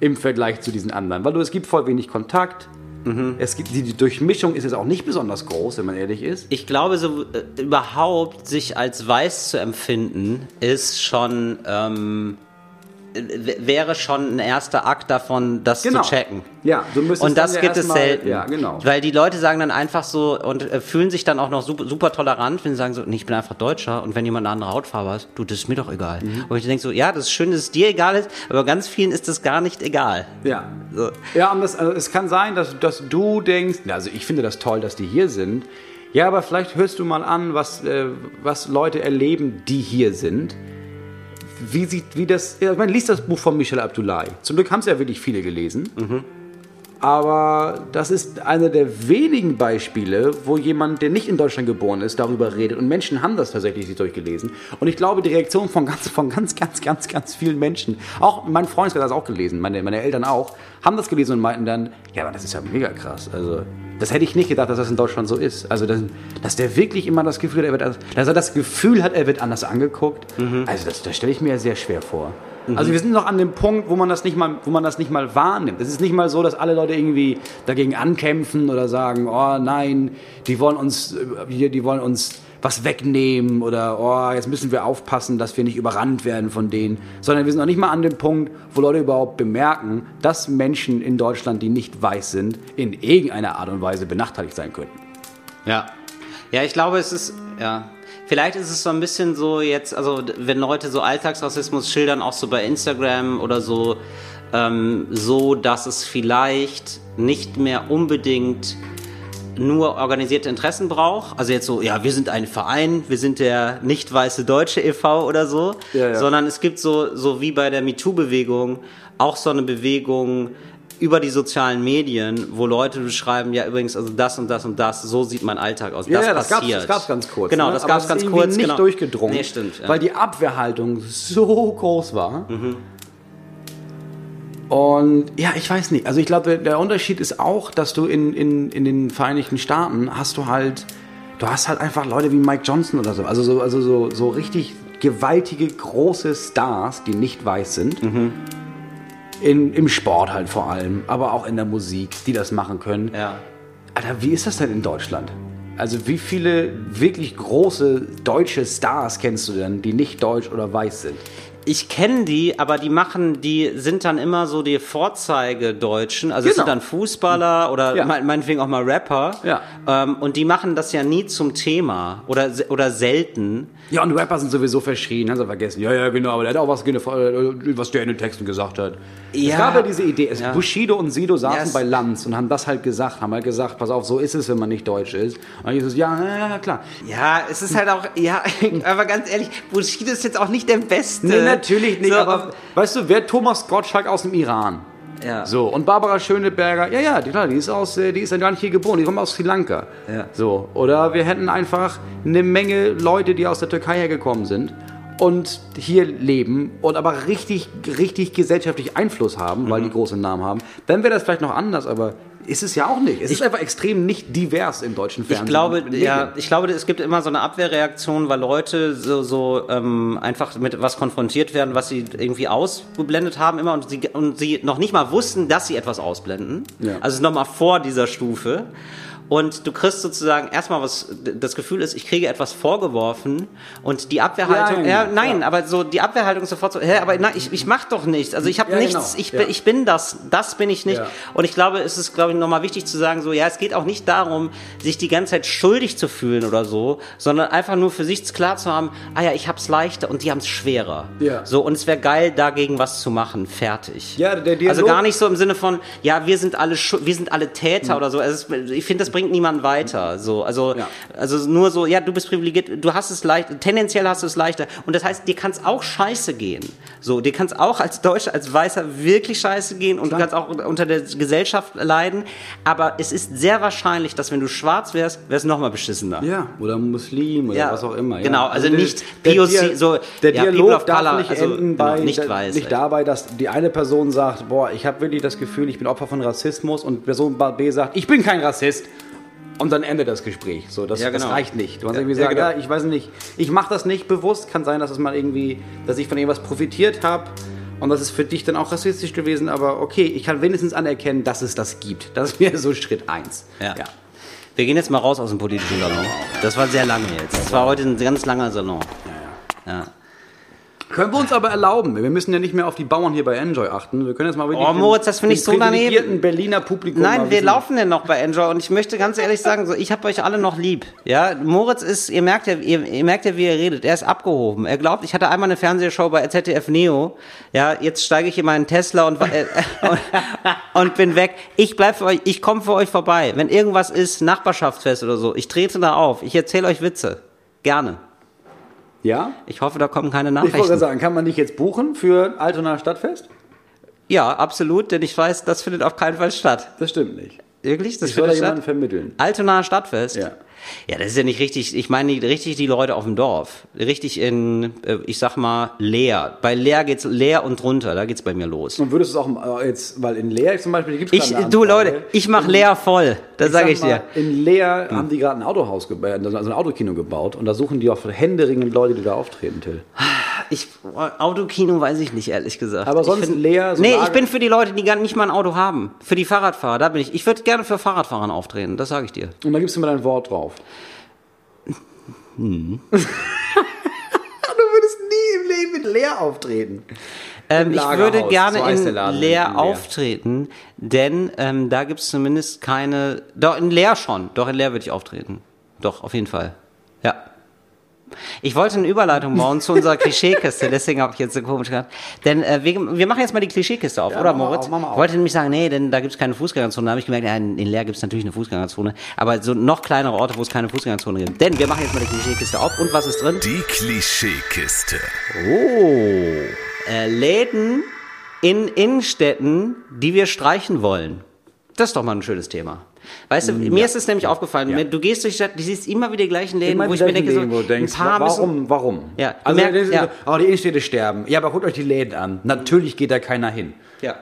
im Vergleich zu diesen anderen. Weil du, es gibt voll wenig Kontakt, Mhm. Es gibt, die Durchmischung ist jetzt auch nicht besonders groß, wenn man ehrlich ist. Ich glaube, so äh, überhaupt sich als weiß zu empfinden, ist schon ähm, wäre schon ein erster Akt davon, das genau. zu checken. Ja, du müsstest Und das gibt es selten. Ja, genau. Weil die Leute sagen dann einfach so und äh, fühlen sich dann auch noch super, super, tolerant, wenn sie sagen so, nee, ich bin einfach Deutscher und wenn jemand eine andere Hautfarbe hat, du, das ist mir doch egal. Mhm. Und ich denke so, ja, das ist schön, dass es dir egal ist, aber ganz vielen ist das gar nicht egal. Ja. So. Ja, und das, also es kann sein, dass, dass du denkst, also ich finde das toll, dass die hier sind. Ja, aber vielleicht hörst du mal an, was, äh, was Leute erleben, die hier sind wie sieht, wie das, meine, liest das Buch von Michel Abdullahi. Zum Glück haben es ja wirklich viele gelesen. Mhm. Aber das ist einer der wenigen Beispiele, wo jemand, der nicht in Deutschland geboren ist, darüber redet. Und Menschen haben das tatsächlich sich durchgelesen. Und ich glaube, die Reaktion von ganz, von ganz, ganz, ganz, ganz vielen Menschen, auch mein Freund hat das auch gelesen, meine, meine Eltern auch, haben das gelesen und meinten dann, ja, aber das ist ja mega krass. Also, das hätte ich nicht gedacht, dass das in Deutschland so ist. Also, dass, dass der wirklich immer das Gefühl hat, er wird, dass er das Gefühl hat, er wird anders angeguckt. Mhm. Also, das, das stelle ich mir sehr schwer vor. Mhm. Also wir sind noch an dem Punkt, wo man das nicht mal, wo man das nicht mal wahrnimmt. Es ist nicht mal so, dass alle Leute irgendwie dagegen ankämpfen oder sagen, oh nein, die wollen uns, äh, die wollen uns was wegnehmen oder oh, jetzt müssen wir aufpassen, dass wir nicht überrannt werden von denen, sondern wir sind noch nicht mal an dem Punkt, wo Leute überhaupt bemerken, dass Menschen in Deutschland, die nicht weiß sind, in irgendeiner Art und Weise benachteiligt sein könnten. Ja. Ja, ich glaube, es ist, ja, Vielleicht ist es so ein bisschen so jetzt, also wenn Leute so Alltagsrassismus schildern, auch so bei Instagram oder so, ähm, so, dass es vielleicht nicht mehr unbedingt nur organisierte Interessen braucht. Also jetzt so, ja, wir sind ein Verein, wir sind der nicht weiße Deutsche e.V. oder so, ja, ja. sondern es gibt so, so wie bei der MeToo-Bewegung auch so eine Bewegung, über die sozialen Medien, wo Leute beschreiben, ja übrigens, also das und das und das, so sieht mein Alltag aus. Ja, das, ja, das passiert. Gab's, das gab's ganz kurz. Genau, ne? das gab es ganz kurz. nicht genau. durchgedrungen. Nee, stimmt. Ja. Weil die Abwehrhaltung so groß war. Mhm. Und ja, ich weiß nicht. Also ich glaube, der Unterschied ist auch, dass du in, in, in den Vereinigten Staaten hast du halt, du hast halt einfach Leute wie Mike Johnson oder so. Also so, also so, so richtig gewaltige, große Stars, die nicht weiß sind. Mhm in, Im Sport halt vor allem, aber auch in der Musik, die das machen können. Ja. Alter, wie ist das denn in Deutschland? Also wie viele wirklich große deutsche Stars kennst du denn, die nicht deutsch oder weiß sind? ich kenne die, aber die machen, die sind dann immer so die Vorzeige-Deutschen. Also genau. es sind dann Fußballer oder ja. meinetwegen auch mal Rapper. Ja. Ähm, und die machen das ja nie zum Thema oder, oder selten. Ja, und Rapper sind sowieso verschrien, haben sie vergessen. Ja, ja, genau, aber der hat auch was, was der in den Texten gesagt hat. Ja. Es gab ja diese Idee, ja. Bushido und Sido saßen yes. bei Lanz und haben das halt gesagt, haben halt gesagt, pass auf, so ist es, wenn man nicht deutsch ist. Und dann hieß es, ja, ja, klar. Ja, es ist halt auch, ja, aber ganz ehrlich, Bushido ist jetzt auch nicht der Beste. Nee, natürlich nicht, so, aber weißt du, wer Thomas Gottschalk aus dem Iran? Ja. So, und Barbara Schöneberger, ja, ja, die, klar, die ist aus, äh, die ist ja gar nicht hier geboren, die kommt aus Sri Lanka. Ja. So, oder wir hätten einfach eine Menge Leute, die aus der Türkei hergekommen sind und hier leben und aber richtig, richtig gesellschaftlich Einfluss haben, weil mhm. die große Namen haben, dann wäre das vielleicht noch anders, aber ist es ja auch nicht. Es ich, ist einfach extrem nicht divers im deutschen Fernsehen. Ich glaube, ja, ich glaube, es gibt immer so eine Abwehrreaktion, weil Leute so, so ähm, einfach mit was konfrontiert werden, was sie irgendwie ausgeblendet haben immer und sie, und sie noch nicht mal wussten, dass sie etwas ausblenden. Ja. Also nochmal vor dieser Stufe. Und du kriegst sozusagen erstmal was, das Gefühl ist, ich kriege etwas vorgeworfen und die Abwehrhaltung, Ja, ja, nein, ja. aber so die Abwehrhaltung sofort so, hä, aber nein, ich, ich mach doch nichts, also ich habe Ja, nichts, genau. ich, bin, ich bin das, das bin ich nicht. Und ich glaube, es ist, glaube ich, nochmal wichtig zu sagen, so, ja, es geht auch nicht darum, sich die ganze Zeit schuldig zu fühlen oder so, sondern einfach nur für sich klar zu haben, ah ja, ich hab's leichter und die haben's schwerer. Ja. So, und es wäre geil, dagegen was zu machen, fertig. Ja, der Dialog- Also gar nicht so im Sinne von, ja, wir sind alle, wir sind alle Täter oder so. Also es, ich finde, das bringt niemanden weiter. So, also, Ja. also nur so, ja, du bist privilegiert, du hast es leicht, tendenziell hast du es leichter. Und das heißt, dir kann es auch scheiße gehen. So, dir kann es auch als Deutscher, als Weißer wirklich scheiße gehen und du kannst auch unter der Gesellschaft leiden. Aber es ist sehr wahrscheinlich, dass wenn du schwarz wärst, wärst du noch mal beschissener. Ja, oder Muslim oder Ja, was auch immer. Ja. genau, also der- nicht der, POC, Dia- so, der Dialog darf Color, nicht also, enden genau, bei nicht da- weiß, nicht dabei, dass die eine Person sagt, boah, ich habe wirklich das Gefühl, ich bin Opfer von Rassismus und Person B sagt, ich bin kein Rassist. Und dann endet das Gespräch. So, das, Ja, das genau. reicht nicht. Du kannst Ja, irgendwie ja, sagen, genau. ja, ich weiß nicht, ich mache das nicht bewusst. Kann sein, dass es mal irgendwie, dass ich von irgendwas profitiert habe. Und das ist für dich dann auch rassistisch gewesen, aber okay, ich kann wenigstens anerkennen, dass es das gibt. Das wäre so Schritt eins. Ja. Wir gehen jetzt mal raus aus dem politischen Salon. Das war sehr lange jetzt. Das war heute ein ganz langer Salon. Ja. Können wir uns aber erlauben. Wir müssen ja nicht mehr auf die Bauern hier bei Enjoy achten. Wir können jetzt mal wirklich Oh, Moritz, das finde ich so daneben. Berliner Publikum Nein, wir laufen denn noch bei Enjoy und ich möchte ganz ehrlich sagen, so ich habe euch alle noch lieb. Ja, Moritz ist, ihr merkt ja, ihr, ihr merkt ja, wie er redet. Er ist abgehoben. Er glaubt, ich hatte einmal eine Fernsehshow bei ZDF Neo. Ja, jetzt steige ich in meinen Tesla und äh, und, und bin weg. Ich bleib für euch, ich komme für euch vorbei. Wenn irgendwas ist, Nachbarschaftsfest oder so, ich trete da auf. Ich erzähle euch Witze. Gerne. Ja? Ich hoffe, da kommen keine Ich wollte Nachrichten. sagen, kann man dich jetzt buchen für Altona Stadtfest? Ja, absolut, denn ich weiß, das findet auf keinen Fall statt. Das stimmt nicht. Wirklich? Das Ich soll da jemanden statt? vermitteln. Altonaer Stadtfest? Ja. Ja, das ist ja nicht richtig. Ich meine die- richtig die Leute auf dem Dorf. Richtig in, äh, ich sag mal, Leer. Bei Leer geht's Leer und drunter, da geht's bei mir los. Und würdest du es auch äh, jetzt, weil in Leer zum Beispiel, gibt es Ich, du Leute, ich mach Leer voll. Das sage ich dir. Hm. In Leer haben die gerade ein Autohaus, geba- also ein Autokino gebaut und da suchen die auch händeringend Leute, die da auftreten, Till. Ich, Autokino weiß ich nicht, ehrlich gesagt. Aber ich sonst Leer, so nee, Lager- ich bin für die Leute, die gar nicht mal ein Auto haben. Für die Fahrradfahrer, da bin ich. Ich würde gerne für Fahrradfahrern auftreten, das sage ich dir. Und da gibst du mir dein Wort drauf. Hm. du würdest nie im Leben mit Leer auftreten. Ähm, ich würde gerne so in Leer Leer. auftreten, denn ähm, da gibt's zumindest keine. Doch, in Leer schon. Doch, in Leer würde ich auftreten. Doch, auf jeden Fall. Ja. Ich wollte eine Überleitung bauen zu unserer Klischeekiste, deswegen habe ich jetzt so komisch gehabt. Denn äh, wir, wir machen jetzt mal die Klischeekiste auf, Ja, oder Moritz? auf, mach mal auf. Ich wollte nämlich sagen, nee, denn da gibt's keine Fußgängerzone. Da habe ich gemerkt, ja, in Leer gibt's natürlich eine Fußgängerzone, aber so noch kleinere Orte, wo es keine Fußgängerzone gibt. Denn wir machen jetzt mal die Klischeekiste auf. Und was ist drin? Die Klischeekiste. Oh. Äh, Läden in Innenstädten, die wir streichen wollen. Das ist doch mal ein schönes Thema. Weißt du, mir ist es nämlich aufgefallen, Ja. du gehst durch die Stadt, du siehst immer wieder die gleichen Läden, Immer wo ich mir denke, so, Läden, du denkst, ein paar müssen, warum, warum? Ja, also, das ist ja. so, oh, die Innenstädte sterben. Ja, aber guckt euch die Läden an. Natürlich geht da keiner hin. Ja.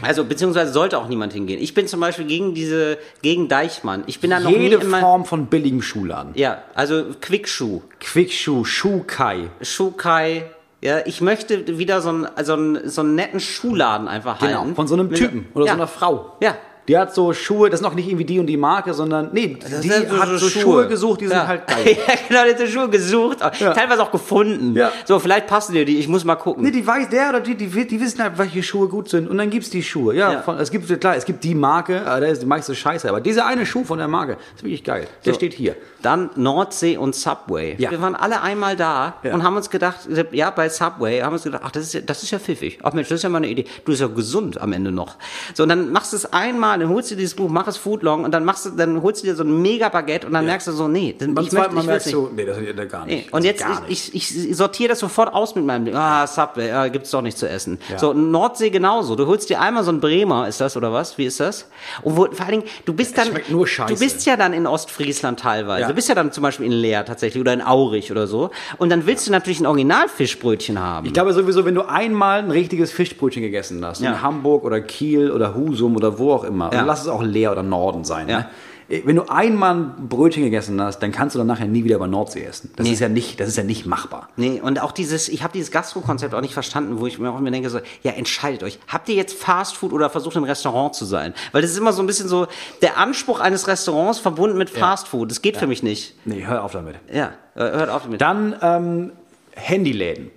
Also, beziehungsweise sollte auch niemand hingehen. Ich bin zum Beispiel gegen diese, gegen Deichmann. Ich bin da noch Jede nie Form von billigem Schuhladen. Ja, also Quickschuh, Quickschuh, Schuhkai. Schuhkai. Ja, ich möchte wieder so einen, so einen, so einen netten Schuhladen einfach Genau, halten. von so einem Typen oder ja. so einer Frau. Ja. Die hat so Schuhe, das ist noch nicht irgendwie die und die Marke, sondern nee, Das die sind hat so Schuhe. gesucht, die sind ja. halt geil. ja, genau, die hat so Schuhe gesucht, Ja. teilweise auch gefunden. Ja. So, vielleicht passen dir die, ich muss mal gucken. Nee, die weiß, der oder die, die, die wissen halt, welche Schuhe gut sind. Und dann gibt's die Schuhe. Ja, Ja. Von, es gibt, klar, es gibt die Marke, aber da ist die meiste Scheiße. Aber dieser eine Schuh von der Marke ist wirklich geil. Der So. steht hier. Dann Nordsee und Subway. Ja. Wir waren alle einmal da und haben uns gedacht, ja, bei Subway haben uns gedacht, ach, das ist ja, das ist ja pfiffig. Ach Mensch, das ist ja mal eine Idee. Du bist ja gesund am Ende noch. So, und dann machst du es einmal, dann holst du dieses Buch, mach es Footlong und dann machst du, dann holst du dir so ein mega Baguette und dann merkst du so, nee, dann, ich möchte, ich merkst nicht. du, nee, das ist gar Nee. nicht. Und Das jetzt, ich, ich, ich sortiere das sofort aus mit meinem. Ah, Subway, ah, gibt's doch nicht zu essen. Ja. So, Nordsee genauso. Du holst dir einmal so ein Bremer, ist das oder was? Wie ist das? Und wo, vor allen Dingen, du bist dann, du bist ja dann in Ostfriesland teilweise. Ja. Du bist ja dann zum Beispiel in Leer tatsächlich oder in Aurich oder so. Und dann willst du natürlich ein Originalfischbrötchen haben. Ich glaube sowieso, wenn du einmal ein richtiges Fischbrötchen gegessen hast, Ja. in Hamburg oder Kiel oder Husum oder wo auch immer, Ja. und lass es auch Leer oder Norden sein, Ja. ne? wenn du einmal ein Brötchen gegessen hast, dann kannst du dann nachher nie wieder bei Nordsee essen. Das Nee. ist ja nicht, das ist ja nicht machbar. Nee, und auch dieses, ich habe dieses Gastro-Konzept auch nicht verstanden, wo ich mir auch immer denke, so, ja, entscheidet euch. Habt ihr jetzt Fast Food oder versucht ein Restaurant zu sein? Weil das ist immer so ein bisschen so der Anspruch eines Restaurants verbunden mit Fast Food. Das geht für mich nicht. Nee, hör auf damit. Ja, hört auf damit. Dann ähm, Handyläden.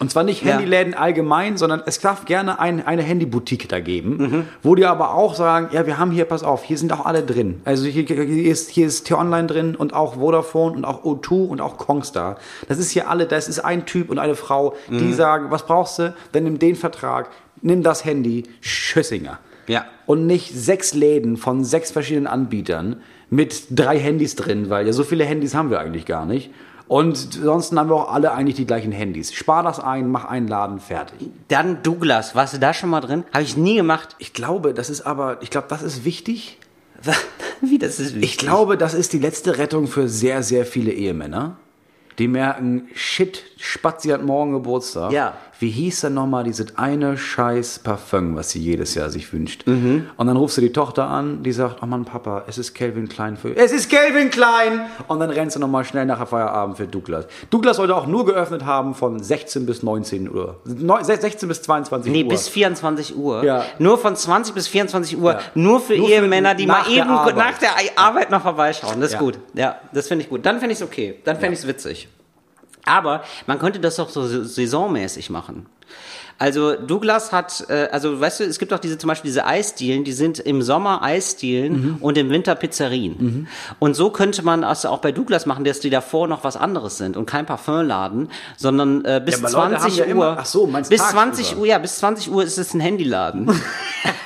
Und zwar nicht Ja. Handyläden allgemein, sondern es darf gerne ein, eine Handyboutique da geben, wo die aber auch sagen, ja, wir haben hier, pass auf, hier sind auch alle drin. Also hier, hier ist, hier ist T-Online drin und auch Vodafone und auch O2 und auch Kongstar. Das ist hier alle, das ist ein Typ und eine Frau, die sagen, was brauchst du? Dann nimm den Vertrag, nimm das Handy, Schüssinger. Ja. Und nicht sechs Läden von sechs verschiedenen Anbietern mit drei Handys drin, weil ja so viele Handys haben wir eigentlich gar nicht. Und sonst haben wir auch alle eigentlich die gleichen Handys. Spar das ein, mach einen Laden fertig. Dann Douglas, warst du da schon mal drin? Habe ich nie gemacht. Ich glaube, das ist aber, ich glaube, das ist wichtig. Wie, das ist wichtig. Ich glaube, das ist die letzte Rettung für sehr, sehr viele Ehemänner. Die merken, shit, Spatzi hat morgen Geburtstag. Ja. Wie hieß denn nochmal dieses eine scheiß Parfum, was sie jedes Jahr sich wünscht? Und dann rufst du die Tochter an, die sagt, oh Mann, Papa, es ist Calvin Klein für... Es ist Calvin Klein! Und dann rennst du nochmal schnell nach Feierabend für Douglas. Douglas sollte auch nur geöffnet haben von 16 bis 19 Uhr. Neu- 16 bis 22 Nee, Uhr. bis 24 Uhr. Ja. Nur von 20 bis 24 Uhr. Ja. Nur für Nur Ehemänner, die mal eben Arbeit. nach der Arbeit noch vorbeischauen. Das ist Ja. gut. Ja, das finde ich gut. Dann finde ich es okay. Dann fände ich es witzig. Aber man könnte das doch so saisonmäßig machen. Also Douglas hat, äh, also weißt du, es gibt auch diese zum Beispiel diese Eisdielen, die sind im Sommer Eisdielen Mhm. und im Winter Pizzerien. Und so könnte man das auch bei Douglas machen, dass die davor noch was anderes sind und kein Parfümladen, sondern äh, bis Ja, aber Leute 20 haben ja Uhr. immer- ach so, meinst bis tagsüber. 20 Uhr, ja, bis 20 Uhr ist es ein Handyladen.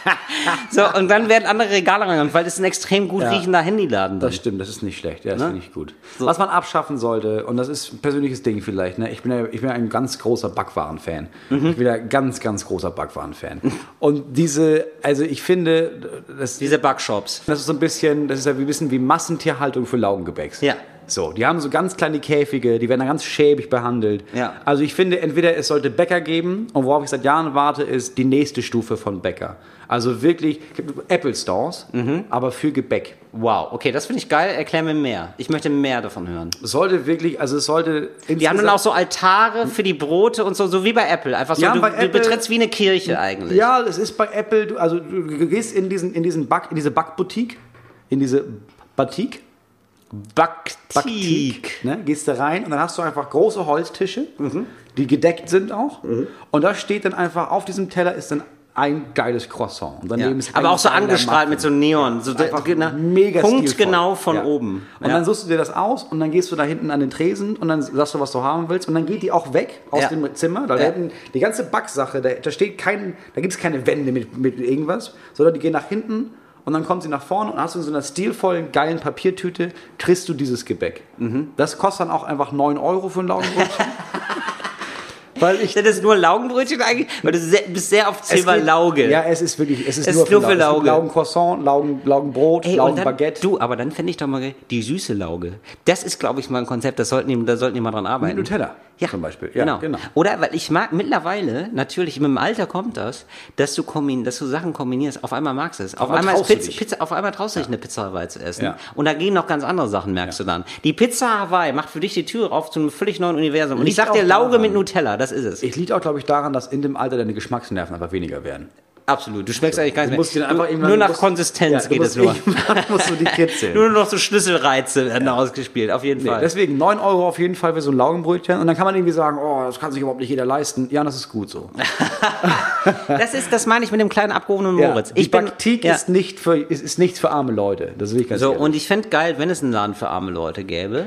so, und dann werden andere Regale reingegangen, weil das ist ein extrem gut Ja. riechender Handyladen. Das Dann. stimmt, das ist nicht schlecht. Ja, das Ne? finde ich gut. Was man abschaffen sollte, und das ist ein persönliches Ding vielleicht, ne? ich, bin ja, ich bin ja ein ganz großer Backwaren-Fan. Mhm. Ich bin ja ganz, ganz großer Backwaren-Fan. Und diese, also ich finde, das, Diese Backshops. das ist so ein bisschen, das ist ja ein bisschen wie Massentierhaltung für Laugengebäcks. Ja. So, die haben so ganz kleine Käfige, die werden dann ganz schäbig behandelt. Ja. Also ich finde, entweder es sollte Bäcker geben, und worauf ich seit Jahren warte, ist die nächste Stufe von Bäcker. Also wirklich Apple Stores, Mhm. aber für Gebäck. Wow, okay, das finde ich geil. Erklär mir mehr. Ich möchte mehr davon hören. Es sollte wirklich, also es sollte. Die haben dann auch so Altare für die Brote und so, so wie bei Apple. Einfach so, Ja, du, du Apple- betrittst wie eine Kirche eigentlich. Ja, es ist bei Apple, du, also du gehst in diesen, in diesen Back, in diese Backboutique, in diese Batik, Baktik. ne, gehst da rein und dann hast du einfach große Holztische, die gedeckt sind auch. Und da steht dann einfach, auf diesem Teller ist dann ein geiles Croissant. Und Ja. daneben ist Aber auch so angestrahlt mit so. Neon. So Einfach genau, mega punktgenau von Ja. oben. Und Ja. dann suchst du dir das aus und dann gehst du da hinten an den Tresen und dann sagst du, was du haben willst und dann geht die auch weg aus Ja. dem Zimmer. Da Ja. werden die ganze Backsache, da, da steht kein, da gibt es keine Wände mit, mit irgendwas, sondern die gehen nach hinten und dann kommt sie nach vorne und hast du in so einer stilvollen, geilen Papiertüte, kriegst du dieses Gebäck. Mhm. Das kostet dann auch einfach 9 Euro für ein Laugenbrötchen. Weil ich Das ist nur Laugenbrötchen eigentlich, weil du sehr, bist sehr auf Thema Lauge. Ja, es ist wirklich, es ist, Es nur, ist nur für Lauge. Laugencroissant, Laugen, Laugenbrot, Laugenbaguette. du, aber dann fände ich doch mal die süße Lauge. Das ist, glaube ich, mal ein Konzept, das sollten die, da sollten die mal dran arbeiten. Mit Nutella ja, zum Beispiel. Ja, genau. genau. Oder, weil ich mag mittlerweile, natürlich, mit dem Alter kommt das, dass du, kombin, dass du Sachen kombinierst. Auf einmal magst du es. Auf einmal einmal, ist traust du Pizza, dich. Pizza, auf einmal traust du dich eine Pizza Hawaii zu essen. Ja. Und da gehen noch ganz andere Sachen, merkst du dann. Die Pizza Hawaii macht für dich die Tür auf zu einem völlig neuen Universum. Und ich Liegt sag dir, Lauge daran. mit Nutella, das ist es. Es liegt auch, glaube ich, daran, dass in dem Alter deine Geschmacksnerven einfach weniger werden. Absolut. Du schmeckst eigentlich gar nicht musst mehr. einfach Du, nur nach musst- Konsistenz Ja, geht es nur. musst du die kitzeln. Nur noch so Schlüsselreize werden ausgespielt, auf jeden Nee, Fall. deswegen 9 Euro auf jeden Fall für so ein Laugenbrötchen. Und dann kann man irgendwie sagen, oh, das kann sich überhaupt nicht jeder leisten. Ja, das ist gut so. Das ist, das meine ich mit dem kleinen abgehobenen Moritz. die ich bin, Baktik ja. ist, nicht für, ist, ist nichts für arme Leute. Das will ich ganz so, ehrlich. und ich fände geil, wenn es einen Laden für arme Leute gäbe,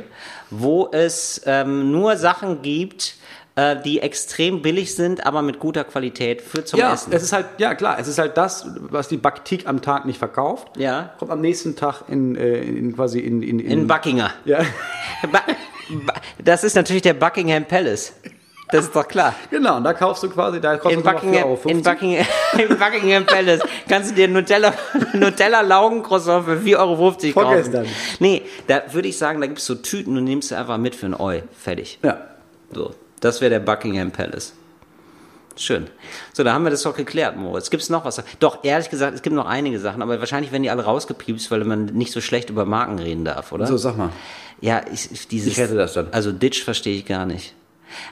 wo es ähm, nur Sachen gibt, äh, die extrem billig sind, aber mit guter Qualität für zum ja, Essen. es ist halt, ja klar, es ist halt das, was die Baktik am Tag nicht verkauft. Ja. Kommt am nächsten Tag in, äh, in quasi in, in, in Buckinger. Ja, das ist natürlich der Buckingham Palace. Das ist doch klar. genau. Und da kaufst du quasi, da kostet In es nur noch 4,50 Buckingham, Euro. in, Buckingham, in Buckingham Palace kannst du dir Nutella, Nutella Laugencroissant für 4,50 Euro kaufen. Vorgestern. Nee, da würde ich sagen, da gibt es so Tüten und nimmst du einfach mit für ein Eu. Fertig. Ja. So. Das wäre der Buckingham Palace. Schön. So, da haben wir das doch geklärt, Moritz. Gibt's noch was? Doch, ehrlich gesagt, es gibt noch einige Sachen, aber wahrscheinlich werden die alle rausgepiepst, weil man nicht so schlecht über Marken reden darf, oder? So, sag mal. Ja, ich, dieses. Ich rette das dann. Also Ditch verstehe ich gar nicht.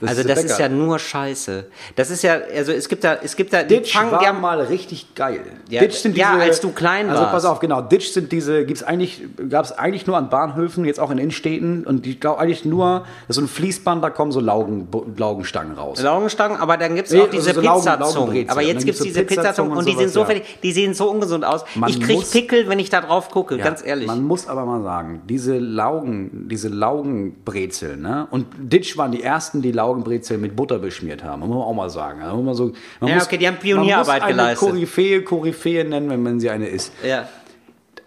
Das also ist das der ist Bäcker. ja nur Scheiße. Das ist ja, also es gibt da, es gibt da, Ditch fangen war mal richtig geil. Ja, Ditch sind ja, als du klein Also warst. pass auf, genau. Ditch sind diese, gibt's eigentlich, gab es eigentlich nur an Bahnhöfen, jetzt auch in Innenstädten und ich glaube eigentlich nur, das ist so ein Fließband, da kommen so Laugen, Laugenstangen raus. Laugenstangen, aber dann gibt's Nee, auch also diese so Laugen- Pizzazungen. Aber Und jetzt gibt's gibt's so diese Pizzazungen Pizzazungen und die und sind so ja. fertig, die sehen so ungesund aus. Man ich krieg muss- Pickel, wenn ich da drauf gucke, Ja, ganz ehrlich. Man muss aber mal sagen, diese Laugen, diese Laugenbrezel, ne? Und Ditch waren die ersten, die Laugenbrezel mit Butter beschmiert haben. Muss man auch mal sagen. Also man so, man Ja, muss, okay, die haben Pionierarbeit man muss eine geleistet. Koryphäe, Koryphäe nennen, wenn man sie eine ist. ja.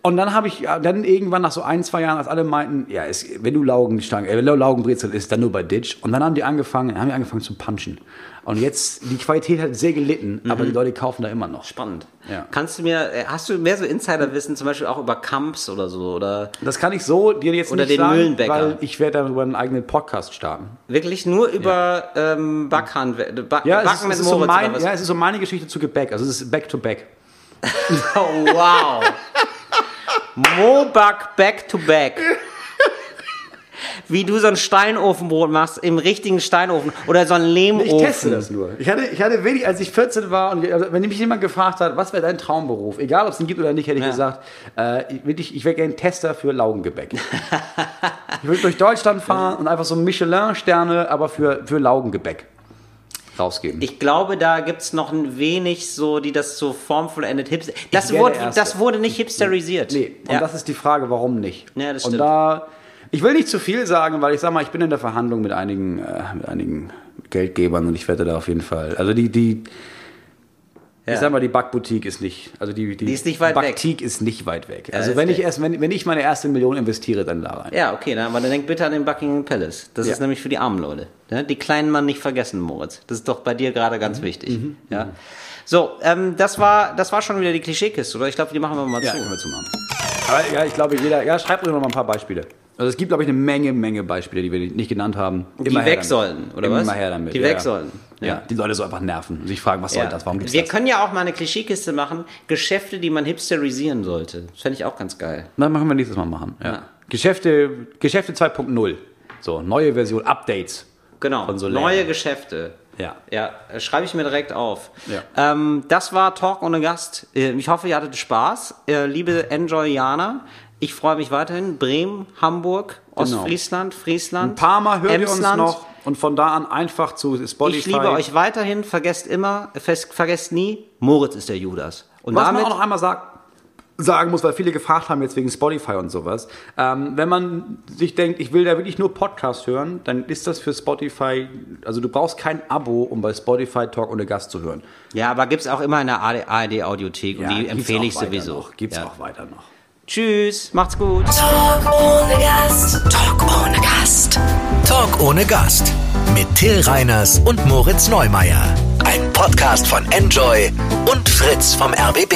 Und dann habe ich ja, dann irgendwann nach so ein, zwei Jahren, als alle meinten, ja, es, wenn du Laugenstangen, äh, wenn du Laugenbrezel isst, dann nur bei Ditch. Und dann haben die angefangen, haben die angefangen zu punchen. Und jetzt, die Qualität hat sehr gelitten, aber die Leute kaufen da immer noch. Spannend. Ja. Kannst du mir, äh, hast du mehr so Insiderwissen, zum Beispiel auch über Camps oder so, oder Das kann ich so dir jetzt Oder nicht den sagen, Mühlenbäcker. weil ich werde darüber einen eigenen Podcast starten. wirklich nur über ähm, Backhand, Back, Ja, es ist, Backen es, mit ist so Moritz mein, ja, es ist so meine Geschichte zu Gebäck. Also es ist Back to Back. Oh, wow. Moback back to back. Wie du so ein Steinofenbrot machst im richtigen Steinofen oder so ein Lehmofen. Ich teste das nur. Ich hatte, ich hatte wenig, als ich 14 war und also, wenn mich jemand gefragt hat, was wäre dein Traumberuf, egal ob es ihn gibt oder nicht, hätte ich Ja. gesagt, äh, ich, ich wäre gerne Tester für Laugengebäck. ich würde durch Deutschland fahren und einfach so Michelin-Sterne, aber für, für Laugengebäck rausgeben. Ich glaube, da gibt's noch ein wenig so, die das so formvollendet hipster. Das, wurde, das wurde nicht hipsterisiert. Nee, und ja. das ist die Frage, warum nicht? Ja, das und stimmt. da, ich will nicht zu viel sagen, weil ich sag mal, ich bin in der Verhandlung mit einigen, äh, mit einigen Geldgebern und ich werde da auf jeden Fall, also die, die, Ja. ich sag mal, die Backboutique ist nicht, also die, Die ist nicht weit weg. Backtique ist nicht weit weg. Also ist wenn ich erst, wenn, wenn ich meine erste Million investiere, dann da rein. Ja, okay, dann, aber dann denk bitte an den Buckingham Palace. Das Ja. ist nämlich für die armen Leute. Ja, die kleinen Mann nicht vergessen, Moritz. Das ist doch bei dir gerade Mhm. ganz wichtig. Ja. So, ähm, das war, das war schon wieder die Klischeekiste, oder? Ich glaube, die machen wir mal Ja, zu. können wir zumachen. Aber ja, ich glaube, jeder, ja, schreibt uns noch mal ein paar Beispiele. Also es gibt, glaube ich, eine Menge, Menge Beispiele, die wir nicht genannt haben. Die Immer weg damit. sollen, oder Immer was? her damit. Die ja, weg sollen. Ja. Ja. die Leute so einfach nerven und sich fragen, was soll Ja. das, warum gibt's Wir das? können ja auch mal eine Klischeekiste machen. Geschäfte, die man hipsterisieren sollte. Das fände ich auch ganz geil. Das machen wir nächstes Mal machen. Geschäfte, Geschäfte 2.0. So, neue Version, Updates. Genau. Von so Neue. Geschäfte. Ja. Ja, äh, schreibe ich mir direkt auf. Ja. Ähm, das war Talk ohne Gast. Äh, Ich hoffe, ihr hattet Spaß. Äh, Liebe Enjoyaner, ich freue mich weiterhin. Bremen, Hamburg, Ostfriesland, Friesland. Ein paar Mal hört ihr uns Emsland. noch und von da an einfach zu Spotify. Ich liebe euch weiterhin. Vergesst immer, vergesst nie, Moritz ist der Judas. Und Was damit man auch noch einmal sagt, sagen muss, weil viele gefragt haben jetzt wegen Spotify und sowas. Ähm, wenn man sich denkt, ich will da wirklich nur Podcast hören, dann ist das für Spotify, also du brauchst kein Abo, um bei Spotify Talk ohne Gast zu hören. Ja, aber gibt's auch immer in der ARD-Audiothek und die empfehle ich sowieso. Noch, gibt's ja. auch weiter noch. Tschüss, macht's gut. Talk ohne Gast. Talk ohne Gast. Talk ohne Gast. Mit Till Reiners und Moritz Neumeier. Ein Podcast von Enjoy und Fritz vom RBB.